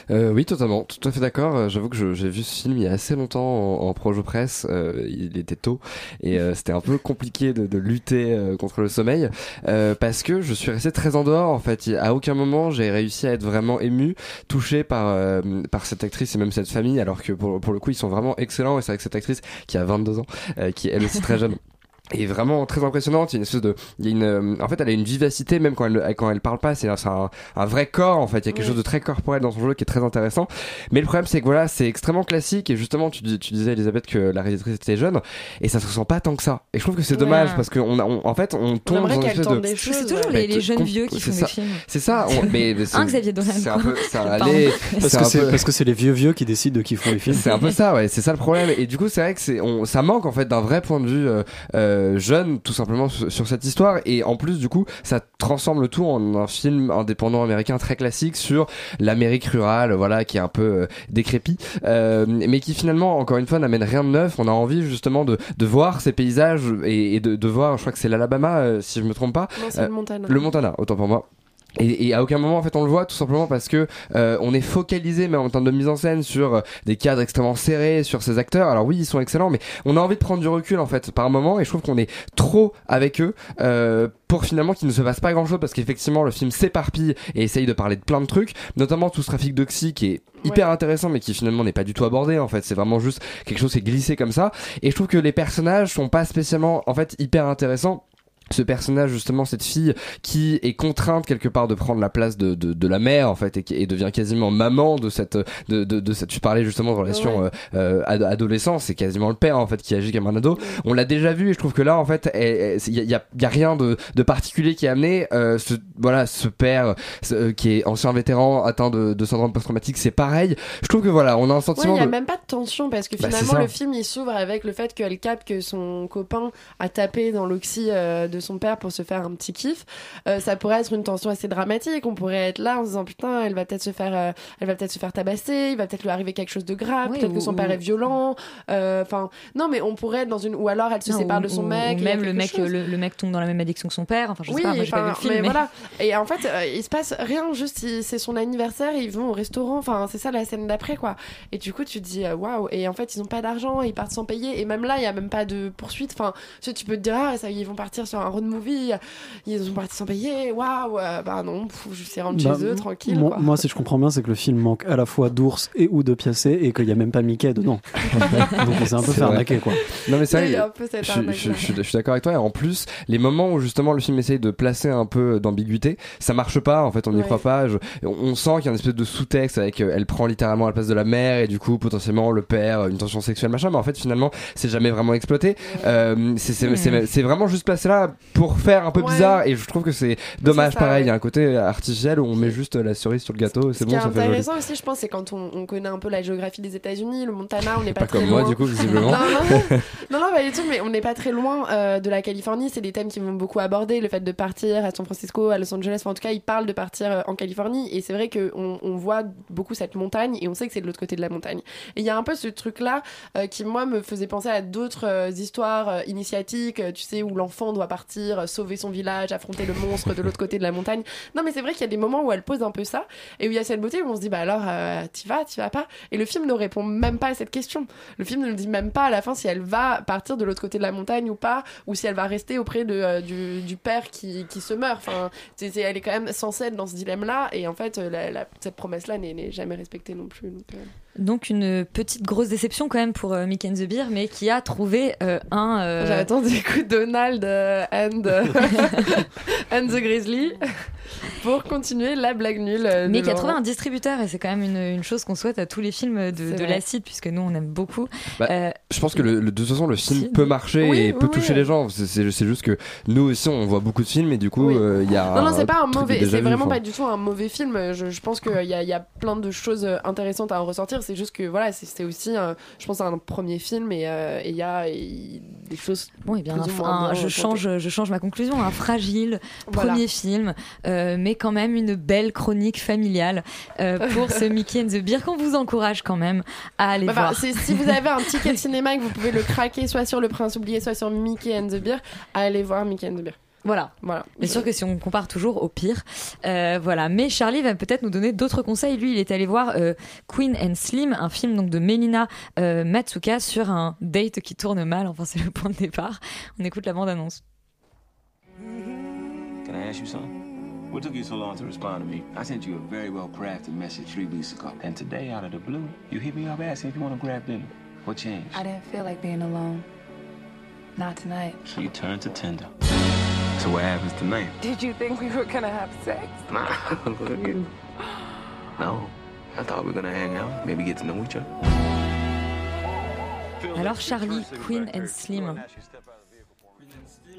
Euh, oui, totalement, tout à fait d'accord. Euh, J'avoue que j'ai vu ce film il y a assez longtemps en, en projo presse. Euh, il était tôt et euh, c'était un peu compliqué de, de lutter euh, contre le sommeil euh, parce que je suis resté très en dehors. En fait, à aucun moment j'ai réussi à être vraiment ému, touché par euh, par cette actrice et même cette famille. Alors que pour, pour le coup, ils sont vraiment excellents. Et c'est avec cette actrice qui a 22 ans, euh, qui est elle aussi très jeune. Et vraiment très impressionnante. Il y a une espèce de, il y a une, euh, en fait, elle a une vivacité même quand elle, quand elle parle pas. C'est c'est un, un vrai corps en fait. Il y a quelque Ouais. chose de très corporel dans son jeu qui est très intéressant. Mais le problème c'est que voilà, c'est extrêmement classique. Et justement, tu, dis- tu disais Elisabeth que la réalisatrice était jeune et ça se ressent pas tant que ça. Et je trouve que c'est Ouais. dommage parce que on, a- on- en fait, on tombe aimerait dans une qu'elle espèce tente de. des C'est choses, toujours les, les jeunes vieux qui font ça. des films. C'est ça. on- mais, mais c'est- Un Xavier Dolan, C'est un peu, allez, Parce que c'est peu- parce que c'est les vieux vieux qui décident de qui font les films. c'est un peu ça, ouais. C'est ça le problème. Et du coup, c'est vrai que c'est, on, ça manque en fait d'un vrai point de vue euh, euh, jeune, tout simplement sur, sur cette histoire. Et en plus, du coup, ça transforme le tout en un film indépendant américain très classique sur l'Amérique rurale, voilà, qui est un peu euh, décrépit, euh, mais qui finalement, encore une fois, n'amène rien de neuf. On a envie justement de, de voir ces paysages et, et de, de voir, je crois que c'est l'Alabama, euh, si je me trompe pas. Non, c'est le Montana. Le Montana, autant pour moi. Et, et à aucun moment en fait on le voit tout simplement parce que euh, on est focalisé même en termes de mise en scène sur euh, des cadres extrêmement serrés sur ces acteurs. Alors oui ils sont excellents mais on a envie de prendre du recul en fait par moment et je trouve qu'on est trop avec eux euh, pour finalement qu'il ne se passe pas grand chose parce qu'effectivement le film s'éparpille et essaye de parler de plein de trucs notamment tout ce trafic d'oxy qui est hyper intéressant mais qui finalement n'est pas du tout abordé en fait. C'est vraiment juste quelque chose qui est glissé comme ça. Et je trouve que les personnages sont pas spécialement en fait hyper intéressants ce personnage justement cette fille qui est contrainte quelque part de prendre la place de, de, de la mère en fait et, qui- et devient quasiment maman de cette de, de, de cette tu parlais justement de relation Ouais. euh, euh, ado- adolescent c'est quasiment le père en fait qui agit comme un ado. On l'a déjà vu et je trouve que là en fait il y a, y a- y a rien de, de particulier qui est amené. Euh, ce voilà ce père ce- euh, qui est ancien vétéran atteint de, de syndrome post-traumatique c'est pareil. Je trouve que voilà on a un Ouais, sentiment il y a de même pas de tension parce que Bah, finalement le film il s'ouvre avec le fait qu'elle capte que son copain a tapé dans l'oxy euh, de de son père pour se faire un petit kiff. Euh, ça pourrait être une tension assez dramatique. On pourrait être là en se disant putain, elle va peut-être se faire, euh, elle va peut-être se faire tabasser, il va peut-être lui arriver quelque chose de grave, Oui, peut-être que son père est violent. Euh, Enfin, non, mais on pourrait être dans une, ou alors elle se Non, sépare ou- de son ou- mec. ou même le mec, le, le mec tombe dans la même addiction que son père. Enfin, je oui, sais pas, moi pas vu le film. mais, mais- voilà. Et en fait, il se passe rien, juste c'est son anniversaire, ils vont au restaurant, enfin c'est ça la scène d'après quoi. Et du coup, tu te dis waouh. Et en fait, ils ont pas d'argent, ils partent sans payer. Et même là, il y a même pas de poursuite. Enfin, tu, peux te dire ah ça, ils vont partir sur un road movie, ils sont partis sans payer. Waouh. euh, bah non, pff, je sais rentrer Bah, chez eux tranquille. Moi, quoi. moi, si je comprends bien, c'est que le film manque à la fois d'ours et ou de piacé et qu'il n'y a même pas Mickey dedans. Donc on s'est un peu fait vrai. arnaquer quoi. Non mais c'est Il y vrai, a un je, je- arnaque-là. je- je- je suis d'accord avec toi et en plus les moments où justement le film essaye de placer un peu d'ambiguïté ça marche pas en fait on n'y Ouais. croit pas Je- on, on sent qu'il y a une espèce de sous-texte avec euh, elle prend littéralement la place de la mère et du coup potentiellement le père euh, une tension sexuelle machin mais en fait finalement c'est jamais vraiment exploité Euh, c'est vraiment juste placé là pour faire un peu Ouais. bizarre et je trouve que c'est dommage ça, pareil il ouais. y a un côté artificiel où on met juste la cerise sur le gâteau c'est Ce bon qui est ça fait intéressant aussi, je pense, c'est quand on, on connaît un peu la géographie des États-Unis, le Montana, on n'est pas, pas très comme moi loin. du coup visiblement Non, non, non, non, non, pas du tout, mais on n'est pas très loin euh, de la Californie. C'est des thèmes qui vont beaucoup aborder, le fait de partir à San Francisco, à Los Angeles. Enfin, en tout cas, ils parlent de partir euh, en Californie. Et c'est vrai qu'on on voit beaucoup cette montagne et on sait que c'est de l'autre côté de la montagne. Et il y a un peu ce truc-là euh, qui, moi, me faisait penser à d'autres euh, histoires initiatiques, tu sais, où l'enfant doit partir, euh, sauver son village, affronter le monstre de l'autre côté de la montagne. Non, mais c'est vrai qu'il y a des moments où elle pose un peu ça et où il y a cette beauté où on se dit, bah alors, euh, t'y vas, t'y vas pas. Et le film ne répond même pas à cette question. Le film ne dit même pas à la fin si elle va partir de l'autre côté de la montagne ou pas, ou si elle va rester auprès de, euh, du, père qui, qui se meurt. Enfin, c'est- elle est quand même censée être dans ce dilemme-là, et en fait, euh, cette promesse-là n'est n'est jamais respectée non plus. Donc une petite grosse déception quand même pour euh, Mick and the Beer, mais qui a trouvé euh, un. euh, J'ai attendu écoute Donald and, euh, and the Grizzly pour continuer la blague nulle. euh, mais qui a trouvé un distributeur et c'est quand même une, une chose qu'on souhaite à tous les films de, de l'acide puisque nous on aime beaucoup. Bah, Euh, Je pense que le, le- de toute façon le film Si. peut marcher Oui, et oui, peut oui. toucher les gens. C'est- juste que nous aussi on voit beaucoup de films et du coup euh, il y a. Non, non, c'est pas un mauvais, c'est vraiment pas du tout un mauvais film. Je, je pense qu'il y a, il y a plein de choses intéressantes à en ressortir. C'est juste que voilà, c'est aussi, un- je pense, un premier film et euh, il y a et des choses. Bon, et bien, plus ou un- moins un- bien je, change, je change ma conclusion. Un fragile Voilà. premier film, euh, mais quand même une belle chronique familiale euh, pour ce Mickey and the Beer qu'on vous encourage quand même à aller Bah, voir. si vous avez un ticket de cinéma et que vous pouvez le craquer soit sur Le Prince oublié, soit sur Mickey and the Beer, allez voir Mickey and the Beer. Voilà. Voilà. Bien sûr que si on compare toujours au pire, euh, voilà. Mais Charlie va peut-être nous donner d'autres conseils. Lui, il est allé voir euh, Queen and Slim, un film donc de Melina euh, Matsuka sur un date qui tourne mal. Enfin, c'est le point de départ. On écoute la bande annonce. Can I ask you something? What took you so long to respond to me? I sent you a very well crafted message three weeks ago. And today, out of the blue, you hit me up asking if you want to grab dinner. What changed? I didn't feel like being alone. Not tonight. So you turned to Tinder. So what happens tonight? Did you think we were gonna have sex? Nah, look at you. No. I thought we were gonna hang out, maybe get to know each other. Alors Charlie, Queen and Slim.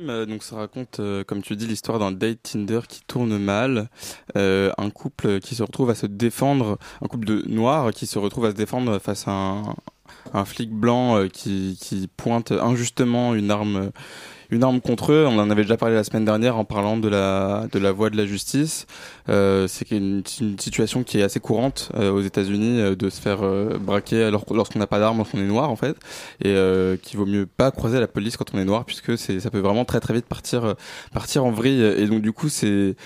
Euh, donc ça raconte, euh, comme tu dis, l'histoire d'un date Tinder qui tourne mal, euh, un couple qui se retrouve à se défendre, un couple de noirs qui se retrouve à se défendre face à un, un flic blanc euh, qui, qui pointe injustement une arme. Une arme contre eux, on en avait déjà parlé la semaine dernière en parlant de la de la voie de la justice. Euh, c'est une, situation qui est assez courante euh, aux États-Unis euh, de se faire euh, braquer lorsqu'on n'a pas d'arme, lorsqu'on est noir en fait, et qu'il vaut mieux pas croiser la police quand on est noir puisque c'est ça peut vraiment très très vite partir partir en vrille. Et donc du coup c'est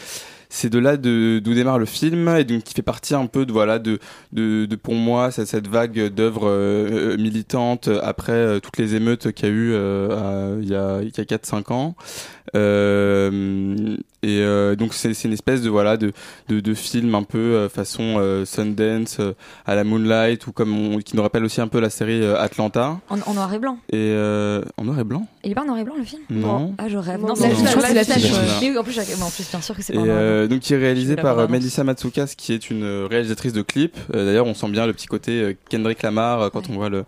c'est de là de- d'où démarre le film et donc qui fait partie un peu de voilà de de, pour moi cette vague d'œuvres euh, militantes après euh, toutes les émeutes qu'il y a eu euh, il y a il y a 4 5 ans. euh, et euh, donc c'est c'est une espèce de voilà de de, de film un peu euh, façon euh, Sundance euh, à la Moonlight ou comme on, qui nous rappelle aussi un peu la série euh, Atlanta En, en noir et blanc. et euh, en noir et blanc? Il est pas en noir et blanc le film? Non. Ah je rêve. Non, Non, non, c'est non. la fiche. Oui, en plus, en plus bien sûr que c'est pas en noir et blanc. euh, donc qui est réalisé par euh. Melissa Matsukas qui est une euh, réalisatrice de clips. Euh, D'ailleurs, on sent bien le petit côté euh, Kendrick Lamar euh, quand on voit le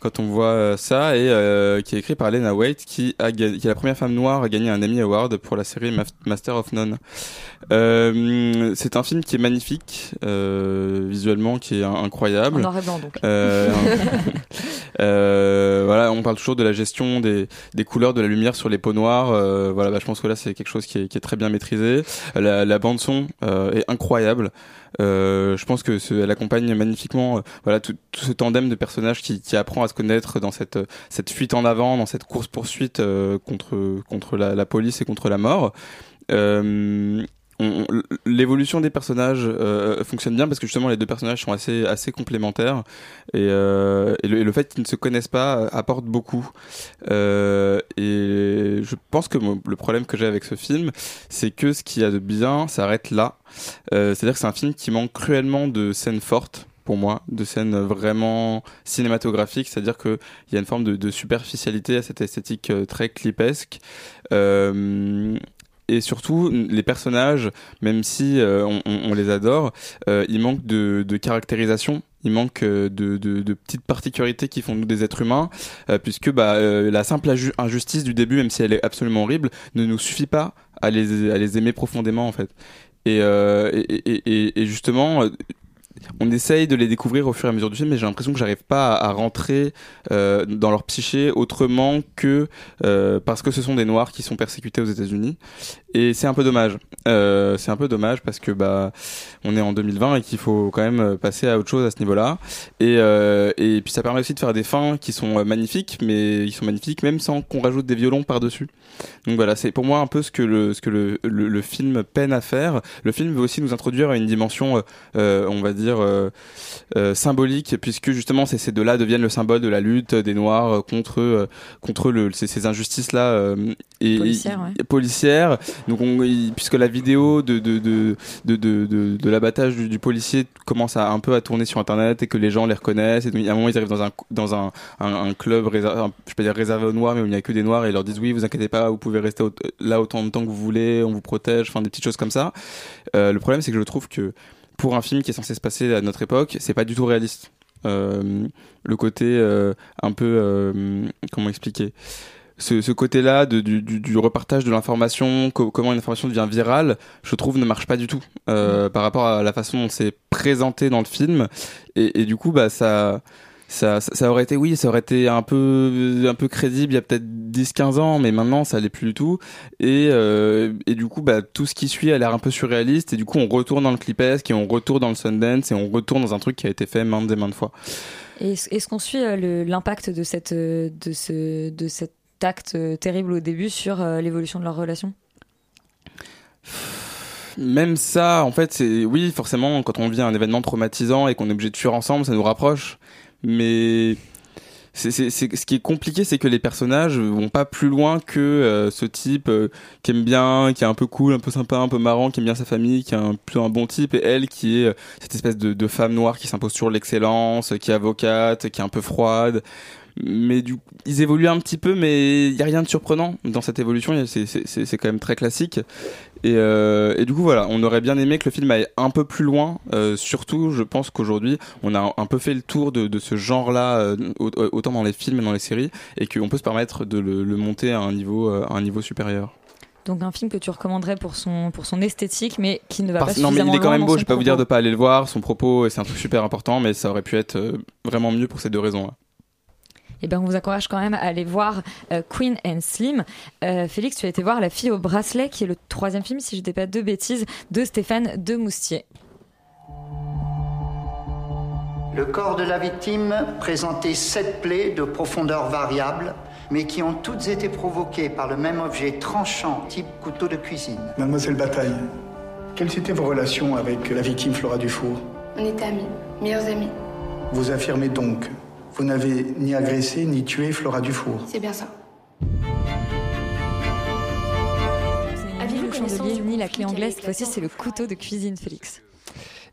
quand on voit euh, ça et euh, qui est écrit par Lena Waite qui a qui est la première femme noire à gagner un Emmy Award pour la série Maf- Master of None. Euh, c'est un film qui est magnifique euh, visuellement, qui est in- incroyable. En noir et blanc, donc. Euh, euh, voilà, on, parle toujours de la gestion des, des couleurs, de la lumière sur les peaux noires. euh, voilà, bah, je pense que là c'est quelque chose qui est, qui est très bien maîtrisé. La, la bande son euh, est incroyable. Euh, je pense que ce- elle accompagne magnifiquement, voilà, tout, tout ce tandem de personnages qui, qui apprend à se connaître dans cette cette fuite en avant, dans cette course poursuite contre contre la, police et contre la mort. Euh, on- on- l'évolution des personnages euh, fonctionne bien parce que justement les deux personnages sont assez assez complémentaires. Et, euh, le, fait qu'ils ne se connaissent pas euh, apporte beaucoup. Euh, et je pense que le problème que j'ai avec ce film c'est que ce qu'il y a de bien s'arrête là. Euh, c'est à dire que c'est un film qui manque cruellement de scènes fortes pour moi, de scènes vraiment cinématographiques, c'est-à-dire qu'il y a une forme de, superficialité à cette esthétique euh, très clipesque. Euh, et surtout, les personnages, même si euh, on, les adore, euh, il manque de, caractérisation. Il manque de, petites particularités qui font nous des êtres humains, puisque bah, la simple injustice du début, même si elle est absolument horrible, ne nous suffit pas à les, à les aimer profondément en fait. Et, justement, on essaye de les découvrir au fur et à mesure du film, mais j'ai l'impression que j'arrive pas à, rentrer euh, dans leur psyché autrement que euh, parce que ce sont des noirs qui sont persécutés aux États-Unis. Et c'est un peu dommage. Euh, c'est un peu dommage parce que bah on est en 2020 et qu'il faut quand même passer à autre chose à ce niveau-là. Et, et puis ça permet aussi de faire des fins qui sont magnifiques, mais ils sont magnifiques même sans qu'on rajoute des violons par-dessus. Donc voilà, c'est pour moi un peu ce que le ce que le, le, film peine à faire. Le film veut aussi nous introduire à une dimension, on va dire euh, euh, symbolique, puisque justement ces deux-là deviennent le symbole de la lutte des Noirs euh, contre contre le ces, ces injustices là et Policières, ouais. policières. Donc on, puisque la vidéo de de de de de, de, de l'abattage du, du policier commence à un peu à tourner sur internet et que les gens les reconnaissent et donc, à un moment ils arrivent dans un dans un un, un club réservé, un- je peux dire réservé aux noirs mais où il n'y a que des noirs et ils leur disent oui vous inquiétez pas vous pouvez rester au- là autant de temps que vous voulez on vous protège enfin des petites choses comme ça. Euh, le problème c'est que je trouve que pour un film qui est censé se passer à notre époque c'est pas du tout réaliste. Euh, le côté euh, un peu euh, comment expliquer? Ce, ce côté-là du, du, du repartage de l'information, co- comment une information devient virale, je trouve ne marche pas du tout euh, par rapport à la façon dont c'est présenté dans le film. Et, et du coup, bah ça, ça, ça, ça aurait été, oui, ça aurait été un peu, un peu crédible il y a peut-être 10-15 ans, mais maintenant ça l'est plus du tout. Et, euh, et du coup, bah tout ce qui suit a l'air un peu surréaliste. Et du coup, on retourne dans le clipesque et on retourne dans le Sundance et on retourne dans un truc qui a été fait maintes et maintes fois. Et Est-ce qu'on suit euh, l'impact de, cette, euh, de, ce, de cet acte euh, terrible au début sur l'évolution de leur relation? Même ça, en fait, c'est oui, forcément, quand on vit un événement traumatisant et qu'on est obligé de fuir ensemble, ça nous rapproche. Mais c'est, c'est, c'est- ce qui est compliqué, c'est que les personnages vont pas plus loin que euh, ce type euh, qui aime bien, qui est un peu cool, un peu sympa, un peu marrant, qui aime bien sa famille, qui est un plutôt un bon type, et elle qui est euh, cette espèce de, de femme noire qui s'impose toujours l'excellence, qui est avocate, qui est un peu froide. Mais du, ils évoluent un petit peu, mais il y a rien de surprenant dans cette évolution. C'est, quand même très classique. Et, euh, et du coup, voilà, on aurait bien aimé que le film aille un peu plus loin. Euh, surtout, je pense qu'aujourd'hui, on a un peu fait le tour de, de ce genre-là, euh, au- autant dans les films et dans les séries, et qu'on peut se permettre de le, le monter à un niveau, à un niveau supérieur. Donc un film que tu recommanderais pour son, pour son esthétique, mais qui ne va Parce- pas non, mais il est quand même beau. Je vais pas vous dire de pas aller le voir. Son propos, c'est un truc super important, mais ça aurait pu être vraiment mieux pour ces deux raisons-là. Eh ben, on vous encourage quand même à aller voir euh, Queen and Slim. Euh, Félix, tu as été voir La fille au bracelet, qui est le troisième film, si je ne dis pas de bêtises, de Stéphane de Moustier. Le corps de la victime présentait sept plaies de profondeur variable, mais qui ont toutes été provoquées par le même objet tranchant type couteau de cuisine. Mademoiselle Bataille, quelles étaient vos relations avec la victime Flora Dufour? On était amis, meilleurs amis. Vous affirmez donc, vous n'avez ni agressé ni tué Flora Dufour. C'est bien ça. Ni le chandelier, ni la clé anglaise, cette fois-ci c'est le couteau de cuisine, Félix.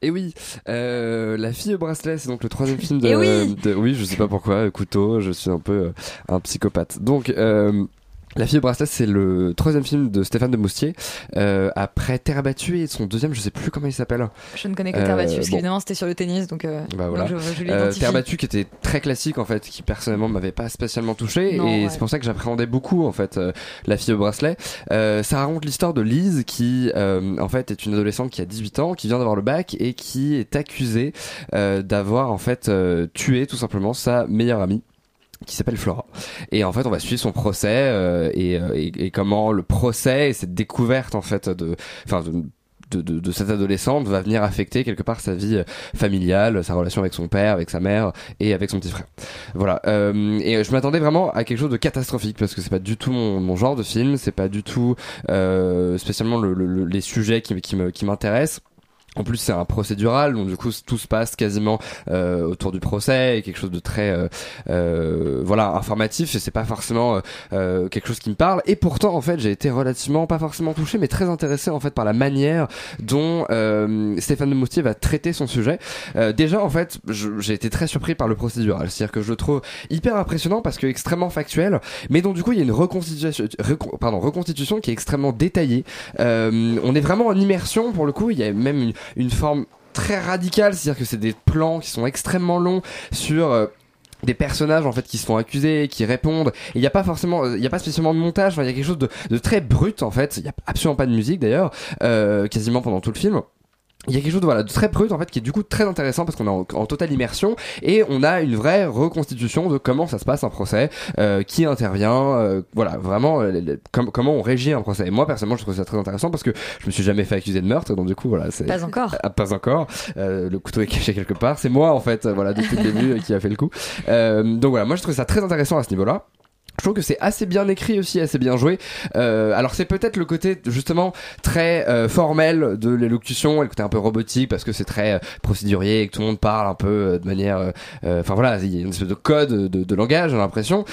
Et oui, euh, La fille au bracelet, c'est donc le troisième film de, Eh oui de- oui, je sais pas pourquoi, couteau, je suis un peu euh, un psychopathe. Donc, euh, La fille au bracelet, c'est le troisième film de Stéphane de Moustier. Euh, après Terre battue et son deuxième, je sais plus comment il s'appelle. Je ne connais que Terre battue, parce bon. qu'évidemment c'était sur le tennis, donc, euh, Bah voilà. donc je, je Euh. Terre battue qui était très classique en fait, qui personnellement m'avait pas spécialement touché Non, et ouais. c'est pour ça que j'appréhendais beaucoup en fait euh, la fille au bracelet. Euh, ça raconte l'histoire de Lise qui euh, en fait est une adolescente qui a 18 ans, qui vient d'avoir le bac et qui est accusée euh, d'avoir en fait euh, tué tout simplement sa meilleure amie. Qui s'appelle Flora. Et en fait, on va suivre son procès euh, et, euh, et, et comment le procès et cette découverte en fait de, enfin de, de, de, cette adolescente va venir affecter quelque part sa vie euh, familiale, sa relation avec son père, avec sa mère et avec son petit frère. Voilà. Euh, et je m'attendais vraiment à quelque chose de catastrophique parce que c'est pas du tout mon, genre de film, c'est pas du tout euh, spécialement le, le- le- les sujets qui, qui m'intéressent. En plus, c'est un procédural, donc du coup, tout se passe quasiment euh, autour du procès, quelque chose de très, euh, euh, voilà, informatif. Et c'est pas forcément euh, euh, quelque chose qui me parle. Et pourtant, en fait, j'ai été relativement, pas forcément touché, mais très intéressé en fait par la manière dont euh, Stéphane de Moustier va traiter son sujet. Déjà, en fait, j'ai été très surpris par le procédural, c'est-à-dire que je le trouve hyper impressionnant parce que extrêmement factuel, mais dont du coup, il y a une reconstitution, recon- pardon, reconstitution qui est extrêmement détaillée. On est vraiment en immersion pour le coup. Il y a même une, une forme très radicale, c'est-à-dire que c'est des plans qui sont extrêmement longs sur euh, des personnages en fait qui se font accuser, qui répondent. Il n'y a pas forcément, il n'y a pas spécialement de montage. Il y a quelque chose de, de très brut en fait. Il n'y a absolument pas de musique d'ailleurs, euh, quasiment pendant tout le film. Il y a quelque chose de, voilà, de très brut en fait qui est du coup très intéressant parce qu'on est en, en totale immersion et on a une vraie reconstitution de comment ça se passe un procès, euh, qui intervient, euh, voilà vraiment euh, le- com- comment on régit un procès. Et moi personnellement je trouve ça très intéressant parce que je me suis jamais fait accuser de meurtre donc du coup voilà c'est Pas encore. Ah, pas encore. Euh, le couteau est caché quelque part. C'est moi en fait, euh, voilà depuis le début qui a fait le coup. Euh, donc voilà, moi je trouve ça très intéressant à ce niveau-là. Je trouve que c'est assez bien écrit aussi, assez bien joué. Euh, alors c'est peut-être le côté justement très euh, formel de l'élocution, le côté un peu robotique parce que c'est très euh, procédurier et que tout le monde parle un peu euh, de manière, euh, enfin voilà, il y a une espèce de code de, de langage, j'ai l'impression.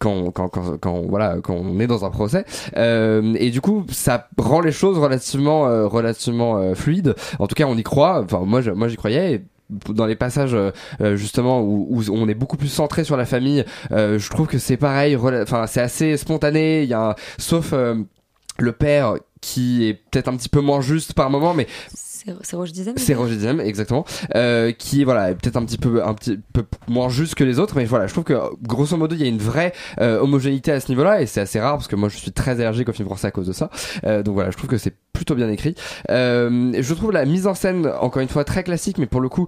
Quand, quand, quand, quand, voilà, quand on est dans un procès. Euh, et du coup, ça rend les choses relativement, euh, relativement fluides. En tout cas, on y croit. Enfin, moi, je- moi, j'y croyais. Et dans les passages euh, euh, justement où, on est beaucoup plus centré sur la famille, euh, je trouve que c'est pareil. Enfin, c'est assez spontané. Il y a, un- sauf le père qui est peut-être un petit peu moins juste par moment, mais C'est Roche Dizem c'est Roger Diem, exactement, euh, qui voilà est peut-être un petit peu un petit peu moins juste que les autres, mais voilà, je trouve que grosso modo il y a une vraie euh, homogénéité à ce niveau-là et c'est assez rare parce que moi je suis très allergique au film français à cause de ça. Euh, donc voilà, je trouve que c'est plutôt bien écrit. Euh, je trouve la mise en scène encore une fois très classique, mais pour le coup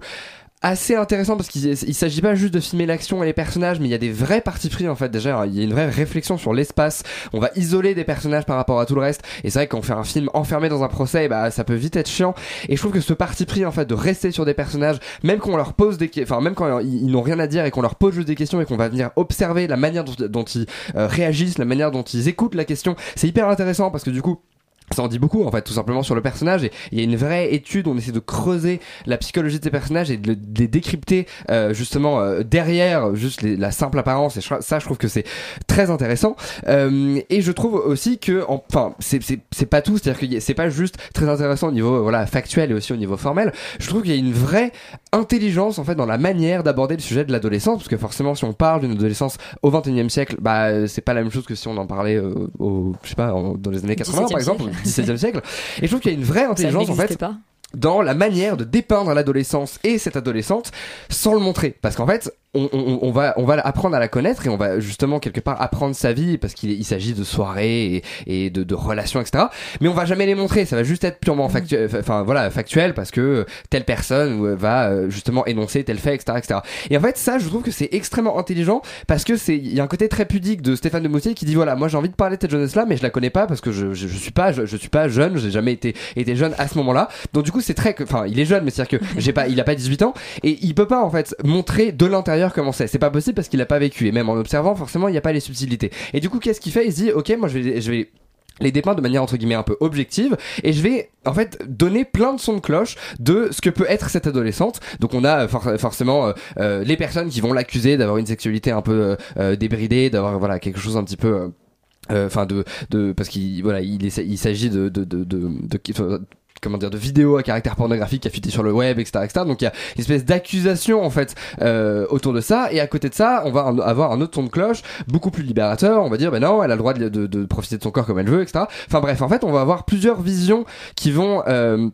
assez intéressant parce qu'il il s'agit pas juste de filmer l'action et les personnages mais il y a des vrais partis pris en fait. Déjà il y a une vraie réflexion sur l'espace. On va isoler des personnages par rapport à tout le reste. Et c'est vrai que quand on fait un film enfermé dans un procès bah ça peut vite être chiant. Et je trouve que ce parti pris en fait de rester sur des personnages même quand on leur pose des enfin même quand ils, n'ont rien à dire et qu'on leur pose juste des questions et qu'on va venir observer la manière dont, dont ils euh, réagissent la manière dont ils écoutent la question c'est hyper intéressant parce que du coup ça en dit beaucoup en fait tout simplement sur le personnage. Et il y a une vraie étude on essaie de creuser la psychologie de ces personnages et de, le- de les décrypter euh, justement euh, derrière juste la simple apparence. Et ça je trouve que c'est très intéressant. Euh, et je trouve aussi que enfin c'est c'est pas tout. C'est à dire que c'est pas juste très intéressant au niveau voilà factuel et aussi au niveau formel. Je trouve qu'il y a une vraie intelligence en fait dans la manière d'aborder le sujet de l'adolescence parce que forcément si on parle d'une adolescence au 21e siècle bah c'est pas la même chose que si on en parlait euh, au je sais pas en- dans les années 80 par 17e exemple siècle. 17e siècle. Et je trouve qu'il y a une vraie intelligence en fait. pas. Dans la manière de dépeindre l'adolescence et cette adolescente sans le montrer. Parce qu'en fait, on, on, on va, on va apprendre à la connaître et on va justement quelque part apprendre sa vie parce qu'il il s'agit de soirées et, et de, de relations, etc. Mais on va jamais les montrer. Ça va juste être purement factuel, enfin voilà, factuel parce que telle personne euh, va euh, justement énoncer tel fait, etc., etc. Et en fait, ça, je trouve que c'est extrêmement intelligent parce que c'est, il y a un côté très pudique de Stéphane de Moutier qui dit voilà, moi j'ai envie de parler de cette jeunesse-là, mais je la connais pas parce que je, je, je suis pas, je, je suis pas jeune, j'ai jamais été, été jeune à ce moment-là. Donc du coup, c'est très, enfin, il est jeune, mais c'est-à-dire que j'ai pas, il a pas 18 ans et il peut pas en fait montrer de l'intérieur comment c'est. C'est pas possible parce qu'il a pas vécu et même en observant, forcément, il y a pas les subtilités. Et du coup, qu'est-ce qu'il fait? Il se dit ok, moi je vais, je vais les dépeindre de manière entre guillemets un peu objective et je vais en fait donner plein de sons de cloche de ce que peut être cette adolescente donc on a euh, for- forcément euh, euh, les personnes qui vont l'accuser d'avoir une sexualité un peu débridée d'avoir voilà quelque chose un petit peu enfin de de parce qu'il voilà il il s'agit de, de- comment dire de vidéos à caractère pornographique qui sur le web etc etc donc il y a une espèce d'accusation en fait euh, autour de ça. Et à côté de ça on va avoir un autre ton de cloche beaucoup plus libérateur. On va dire ben non elle a le droit de profiter de son corps comme elle veut etc enfin bref en fait on va avoir plusieurs visions qui vont euh,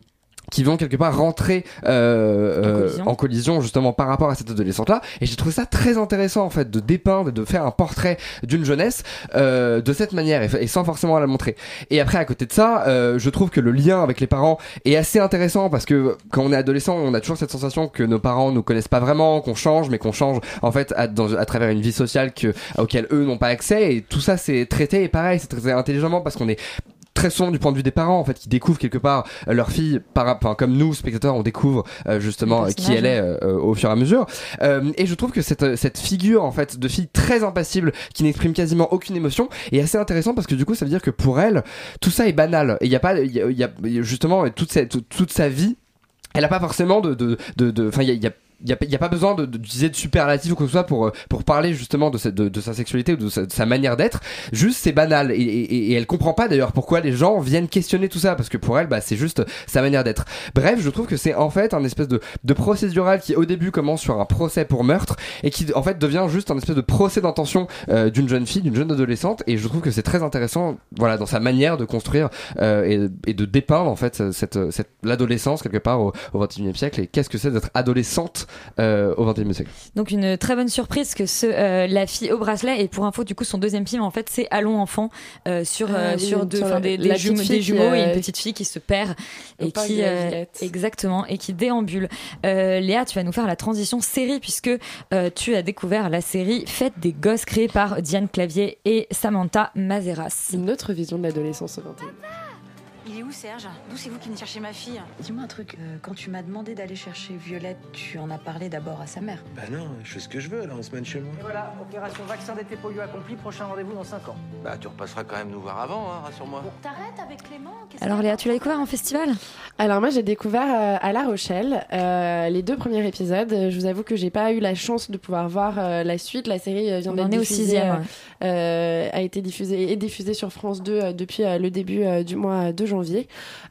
qui vont quelque part rentrer euh, euh, collision. en collision justement par rapport à cette adolescente là et j'ai trouvé ça très intéressant en fait de dépeindre et de faire un portrait d'une jeunesse euh, de cette manière et, et sans forcément la montrer. Et après à côté de ça euh, je trouve que le lien avec les parents est assez intéressant parce que quand on est adolescent on a toujours cette sensation que nos parents nous connaissent pas vraiment qu'on change mais qu'on change en fait à, dans- à travers une vie sociale que, auquel eux n'ont pas accès. Et tout ça c'est traité et pareil c'est traité intelligemment parce qu'on est très souvent du point de vue des parents en fait qui découvrent quelque part euh, leur fille par enfin comme nous spectateurs on découvre euh, justement euh, qui elle est euh, euh, au fur et à mesure. Euh, et je trouve que cette cette figure en fait de fille très impassible qui n'exprime quasiment aucune émotion est assez intéressant parce que du coup ça veut dire que pour elle tout ça est banal. Et il y a pas il y y a- justement toute cette toute, toute sa vie elle a pas forcément de de de enfin il y a, y a il y a, a pas besoin de- de- d'utiliser de, superlatifs ou quoi que ce soit pour euh, pour parler justement de, de, de sa sexualité ou de sa, de manière d'être. Juste c'est banal et, et, et elle comprend pas d'ailleurs pourquoi les gens viennent questionner tout ça parce que pour elle bah c'est juste sa manière d'être. Bref je trouve que c'est en fait un espèce de, de procédural qui au début commence sur un procès pour meurtre et qui en fait devient juste un espèce de procès d'intention euh, d'une jeune fille d'une jeune adolescente et je trouve que c'est très intéressant voilà dans sa manière de construire euh, et, et de dépeindre en fait cette, cette l'adolescence quelque part au, au 21e siècle et qu'est-ce que c'est d'être adolescente euh, au 21e siècle Donc une très bonne surprise que ce euh, la fille au bracelet et pour info du coup son deuxième film en fait c'est Allons enfant euh, sur Ah euh, oui, sur deux sur des, jumeaux, des et une petite fille qui se perd et qui euh, exactement et qui déambule. Euh, Léa, tu vas nous faire la transition série puisque euh, tu as découvert la série Fête des gosses créée par Diane Clavier et Samantha Mazeras. Une autre vision de l'adolescence au 21 Il est où Serge? D'où c'est vous qui venez chercher ma fille? Dis-moi un truc, euh, quand tu m'as demandé d'aller chercher Violette, tu en as parlé d'abord à sa mère. Bah non, je fais ce que je veux là en semaine chez moi. Et voilà, opération vaccin d'été polio accomplie, prochain rendez-vous dans 5 ans. Bah tu repasseras quand même nous voir avant, hein, rassure-moi. T'arrêtes avec Clément Alors Léa, tu l'as découvert en festival? Alors moi j'ai découvert euh, à La Rochelle euh, les deux premiers épisodes. Je vous avoue que j'ai pas eu la chance de pouvoir voir euh, la suite. La série vient On d'être au diffusée, sixième, ouais. euh, a été diffusée et diffusée sur France 2 euh, depuis euh, le début euh, du mois de janvier.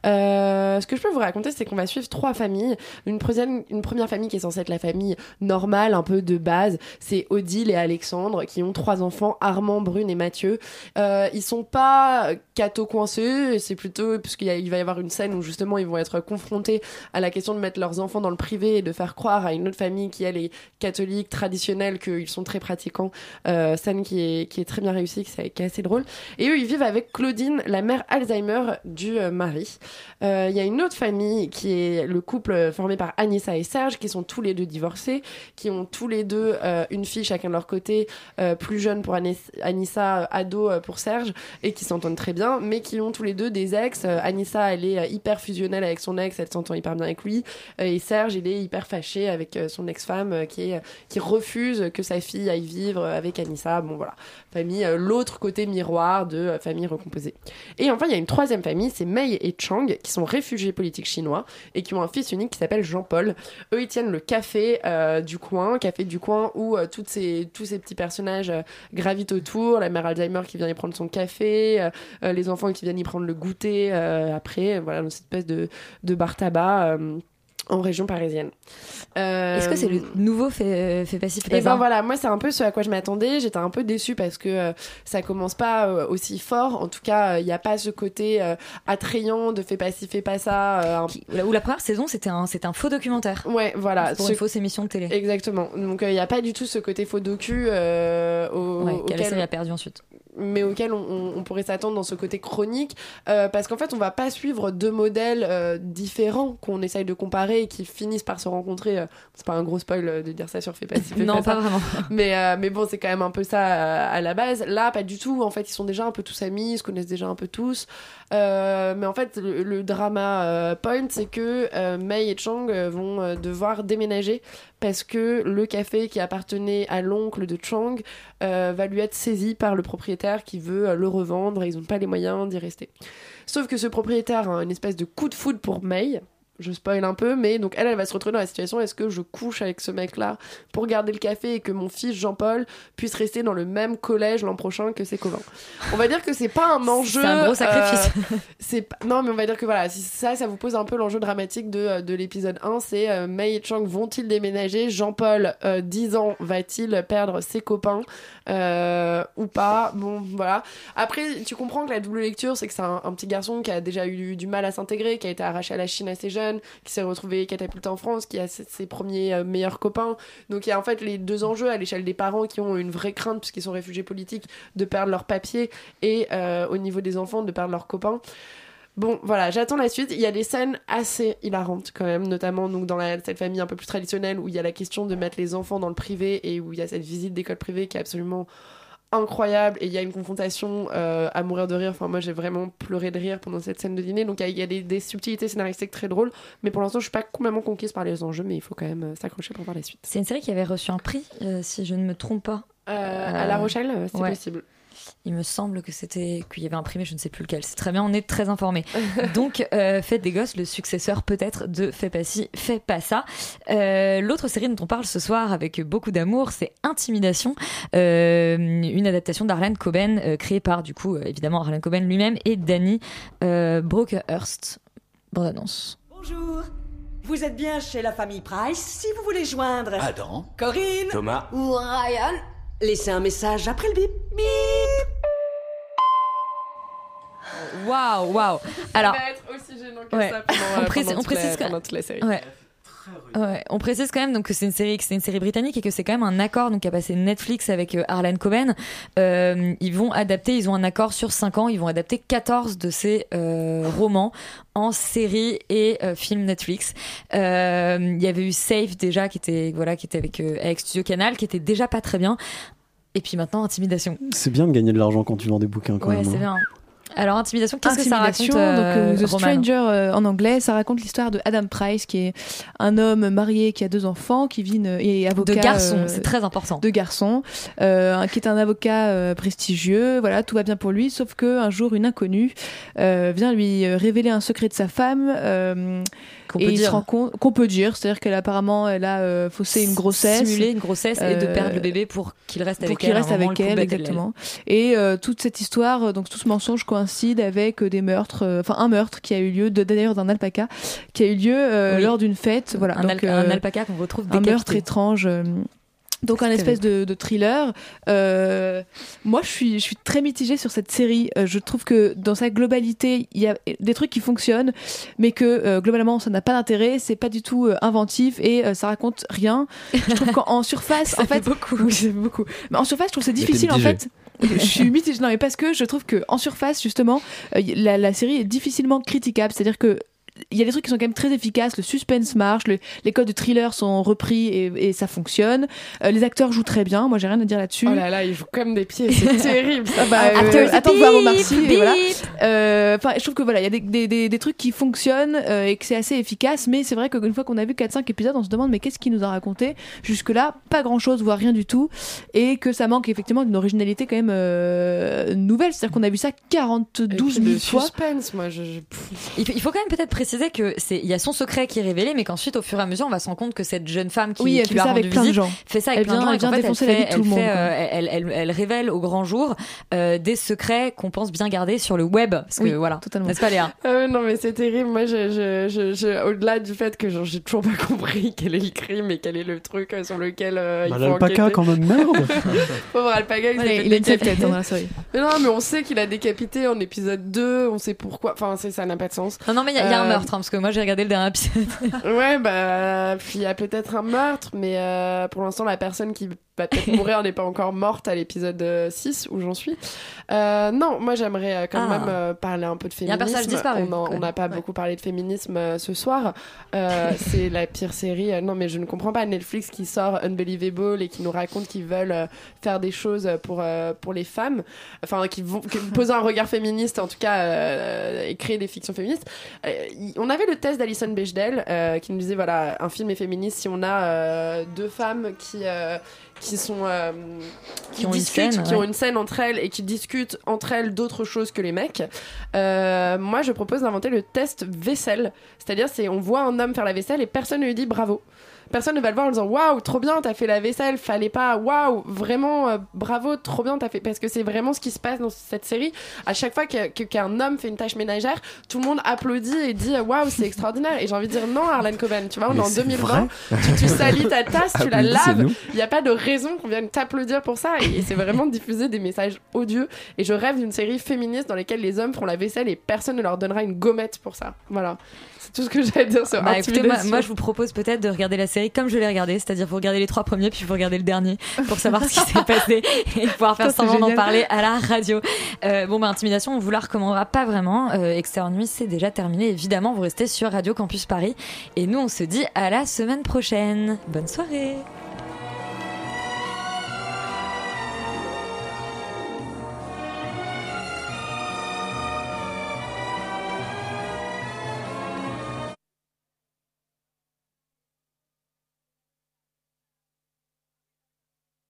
Euh, ce que je peux vous raconter, c'est qu'on va suivre trois familles. Une, première- famille qui est censée être la famille normale, un peu de base, c'est Odile et Alexandre qui ont trois enfants, Armand, Brune et Mathieu. Euh, ils sont pas cato coincés, c'est plutôt parce qu'il va y avoir une scène où justement ils vont être confrontés à la question de mettre leurs enfants dans le privé et de faire croire à une autre famille qui elle est catholique traditionnelle qu'ils sont très pratiquants. Euh, scène qui est très bien réussie, qui est assez drôle. Et eux ils vivent avec Claudine, la mère Alzheimer du euh, mari. Euh, Il y a une autre famille qui est le couple formé par Anissa et Serge, qui sont tous les deux divorcés, qui ont tous les deux euh, une fille chacun de leur côté, euh, plus jeune pour Anis- Anissa, euh, ado euh, pour Serge, et qui s'entendent très bien, mais qui ont tous les deux des ex. Euh, Anissa, elle est euh, hyper fusionnelle avec son ex, elle s'entend hyper bien avec lui, Euh, et Serge, il est hyper fâché avec euh, son ex-femme euh, qui, qui refuse que sa fille aille vivre avec Anissa. Bon voilà, famille, euh, l'autre côté miroir de euh, famille recomposée. Et enfin, il y a une troisième famille, c'est Et Chang, qui sont réfugiés politiques chinois et qui ont un fils unique qui s'appelle Jean-Paul. Eux, ils tiennent le café euh, du coin, café du coin où euh, tous ces petits personnages euh, gravitent autour. La mère Alzheimer qui vient y prendre son café, les enfants qui viennent y prendre le goûter après. Voilà, cette espèce de, de bar tabac. Euh, en région parisienne. Euh, Est-ce que c'est le nouveau fait, fait passif fait et ben passif voilà, moi c'est un peu ce à quoi je m'attendais. J'étais un peu déçue parce que euh, ça commence pas euh, aussi fort. En tout cas, il n'y a pas ce côté euh, attrayant de fais pas ci, fais pas ça. euh, Ou la première saison, c'était un, un faux documentaire. Ouais, voilà. Pour Ce- une fausse émission de télé. Exactement. Donc il n'y a pas du tout ce côté faux docu euh, au, Ouais, auquel- a perdu ensuite. Mais auquel on, pourrait s'attendre dans ce côté chronique, euh, parce qu'en fait, on va pas suivre deux modèles euh, différents qu'on essaye de comparer et qui finissent par se rencontrer. euh, c'est pas un gros spoil euh, de dire ça sur Fais pas fais Non, pas ça. vraiment. Mais, mais bon, c'est quand même un peu ça à la base. Là, pas du tout. En fait, ils sont déjà un peu tous amis, ils se connaissent déjà un peu tous. Mais en fait, le, le drama point, c'est que Mei et Chang vont devoir déménager parce que le café qui appartenait à l'oncle de Chang euh, va lui être saisi par le propriétaire qui veut euh, le revendre et ils n'ont pas les moyens d'y rester. Sauf que ce propriétaire a une espèce de coup de foudre pour Mei. Je spoil un peu, mais donc elle, elle va se retrouver dans la situation est-ce que je couche avec ce mec-là pour garder le café et que mon fils Jean-Paul puisse rester dans le même collège l'an prochain que ses copains? On va dire que c'est pas un enjeu. C'est un gros sacrifice. euh, c'est pas- non, mais on va dire que voilà, si ça, ça vous pose un peu l'enjeu dramatique de, de l'épisode 1, c'est euh, Mei et Chang vont-ils déménager? Jean-Paul, euh, 10 ans, va-t-il perdre ses copains euh, ou pas? Bon, voilà. Après, tu comprends que la double lecture, c'est que c'est un, un petit garçon qui a déjà eu du mal à s'intégrer, qui a été arraché à la Chine assez jeune, qui s'est retrouvé catapulté en France, qui a ses, premiers euh, meilleurs copains. Donc il y a en fait les deux enjeux à l'échelle des parents qui ont une vraie crainte, puisqu'ils sont réfugiés politiques, de perdre leur papier, et euh, au niveau des enfants, de perdre leurs copains. Bon, voilà, j'attends la suite. Il y a des scènes assez hilarantes quand même, notamment donc dans cette famille un peu plus traditionnelle où il y a la question de mettre les enfants dans le privé et où il y a cette visite d'école privée qui est absolument incroyable et il y a une confrontation euh, à mourir de rire. Enfin, moi j'ai vraiment pleuré de rire pendant cette scène de dîner. Donc il y a, des, des subtilités scénaristiques très drôles, mais pour l'instant je suis pas complètement conquise par les enjeux, mais il faut quand même euh, s'accrocher pour voir la suite. C'est une série qui avait reçu un prix, euh, si je ne me trompe pas. Euh, à La Rochelle, c'est ouais. possible. Il me semble que c'était qu'il y avait mais je ne sais plus lequel. C'est très bien, on est très informés. Donc, euh, Faites des gosses, le successeur peut-être de Fais pas ci, fais pas ça. Euh, L'autre série dont on parle ce soir avec beaucoup d'amour, c'est Intimidation, euh, une adaptation d'Arlen Coben, euh, créée par du coup euh, évidemment Arlen Coben lui-même et Danny euh, Brockhurst. Bonne annonce. Bonjour. Vous êtes bien chez la famille Price si vous voulez joindre. Adam. Corinne. Thomas. Ou Ryan. Laissez un message après le bip. Bip. Waouh, waouh. Alors, Ça va être aussi gênant que ouais. ça pendant, on euh, précise, pendant on toute la- précise quand- pendant toute la série. Ouais. Ouais, on précise quand même donc que c'est une série que c'est une série britannique et que c'est quand même un accord donc qui a passé Netflix avec euh, Harlan Coben. Euh, ils vont adapter, ils ont un accord sur 5 ans, ils vont adapter 14 de ces euh, romans en série et euh, film Netflix. Euh, Il y avait eu Safe déjà qui était voilà qui était avec euh, avec Studio Canal qui était déjà pas très bien. Et puis maintenant Intimidation. C'est bien de gagner de l'argent quand tu vends des bouquins quand Ouais, même. c'est hein. bien. Alors Intimidation, qu'est-ce que ça raconte euh, donc euh, The Roman Stranger euh, en anglais, ça raconte l'histoire de Adam Price, qui est un homme marié qui a deux enfants, qui vit une- et avocat. De garçon, euh, c'est très important. De garçon, euh, qui est un avocat euh, prestigieux. Voilà, tout va bien pour lui, sauf que un jour, une inconnue euh, vient lui euh, révéler un secret de sa femme. euh, Qu'on peut dire. qu'on peut dire, c'est-à-dire qu'elle apparemment elle a euh, faussé une grossesse, simuler une grossesse et de Euh, perdre le bébé pour qu'il reste avec pour qu'il elle. à un reste avec elle, exactement. Et euh, toute cette histoire, euh, donc tout ce mensonge coïncide avec euh, des meurtres, euh, enfin un meurtre qui a eu lieu, d'ailleurs d'un alpaca, qui a eu lieu euh, Oui. lors d'une fête. Voilà, Un, donc, al- un alpaca qu'on retrouve un décapité. meurtre étrange. euh, donc un espèce de, de thriller. Euh, moi, je suis, je suis très mitigée sur cette série. Euh, je trouve que dans sa globalité, il y a des trucs qui fonctionnent, mais que euh, globalement, ça n'a pas d'intérêt. C'est pas du tout euh, inventif et euh, ça raconte rien. Je trouve qu'en en surface, en fait, beaucoup. Oui, c'est beaucoup. Mais en surface, je trouve que c'est difficile en fait. Je suis mitigée, non mais parce que je trouve que en surface justement, euh, la, la série est difficilement critiquable. C'est-à-dire que il y a des trucs qui sont quand même très efficaces, le suspense marche, le- les codes de thriller sont repris et, et ça fonctionne. Euh, les acteurs jouent très bien, moi j'ai rien à dire là-dessus. Oh là là, ils jouent comme des pieds, c'est terrible. ça. Ah bah, euh, attends de voir Omar Sy, voilà. Euh, Enfin, je trouve que voilà, il y a des, des, des, des trucs qui fonctionnent euh, et que c'est assez efficace, mais c'est vrai qu'une fois qu'on a vu 4-5 épisodes, on se demande mais qu'est-ce qu'il nous a raconté? Jusque-là, pas grand-chose, voire rien du tout, et que ça manque effectivement d'une originalité quand même euh, nouvelle. C'est-à-dire qu'on a vu ça 42 000 le fois. suspense, moi, je. je- Il faut, il faut quand même peut-être préciser que c'est il y a son secret qui est révélé, mais qu'ensuite au fur et à mesure on va se rendre compte que cette jeune femme qui, Oui, elle qui fait lui a ça rendu avec plein de visite gens. fait ça avec Elle plein de vient- gens et elle qu'en vient fait, défoncer elle la vie fait- de tout le elle monde, fait, quoi. euh, elle, elle- elle révèle au grand jour euh, des secrets qu'on pense bien garder sur le web, parce que Oui, voilà, n'est-ce pas Léa? Ouais, non mais c'est terrible. Moi, je, je, je, je- au-delà du fait que genre, j'ai toujours pas compris quel est le crime et quel est le truc euh, sur lequel euh, il Bah, faut l'alpaca, enquêter. quand même, merde. Pauvre alpaca, il, Ouais, il a tête, hein, série. Mais non, mais on sait qu'il a décapité en épisode 2, on sait pourquoi. Enfin, ça n'a pas de sens. Non, non, mais il y, a- il y a un Euh, hein, parce que moi j'ai regardé le dernier épisode. Ouais, bah, il y a peut-être un meurtre, mais euh, pour l'instant, la personne qui va peut-être mourir n'est pas encore morte à l'épisode euh, 6 où j'en suis. Euh, non, moi j'aimerais euh, quand Ah. même euh, parler un peu de Il y a un féminisme. disparu, On n'a pas beaucoup parlé de féminisme euh, ce soir. Euh, c'est la pire série. euh, non, mais je ne comprends pas Netflix qui sort Unbelievable et qui nous raconte qu'ils veulent euh, faire des choses pour, euh, pour les femmes. Enfin, qui vont qui poser un regard féministe, en tout cas, euh, et créer des fictions féministes. Euh, on avait le test d'Alison Bechdel euh, qui nous disait voilà, un film est féministe si on a euh, deux femmes qui. Qui sont euh, qui, Qui ont une discutent, scène, qui ouais. ont une scène entre elles et qui discutent entre elles d'autres choses que les mecs. Euh, moi, je propose d'inventer le test vaisselle. C'est-à-dire, c'est on voit un homme faire la vaisselle et personne ne lui dit bravo. Personne ne va le voir en disant waouh, trop bien, t'as fait la vaisselle, fallait pas, waouh, vraiment euh, bravo, trop bien, t'as fait. Parce que c'est vraiment ce qui se passe dans cette série. À chaque fois que- que- qu'un homme fait une tâche ménagère, tout le monde applaudit et dit waouh, c'est extraordinaire. Et j'ai envie de dire non, Arlan Coben, tu vois, on est en c'est 2020, tu, tu salis ta tasse, tu la Applaudissez-nous. laves, il n'y a pas de raison qu'on vienne t'applaudir pour ça. Et, et c'est vraiment diffuser des messages odieux. Et je rêve d'une série féministe dans laquelle les hommes feront la vaisselle et personne ne leur donnera une gommette pour ça. Voilà. C'est tout ce que j'ai à dire sur Bah, écoutez, moi, moi, je vous propose peut-être de regarder la série comme je l'ai regardée, c'est-à-dire vous regardez les trois premiers puis vous regardez le dernier pour savoir ce qui s'est passé et pouvoir faire semblant d'en parler à la radio. Euh, bon, bah, Intimidation, on vous la recommandera pas vraiment. Euh, Extérieur Nuit, c'est déjà terminé. Évidemment, vous restez sur Radio Campus Paris et nous, on se dit à la semaine prochaine. Bonne soirée.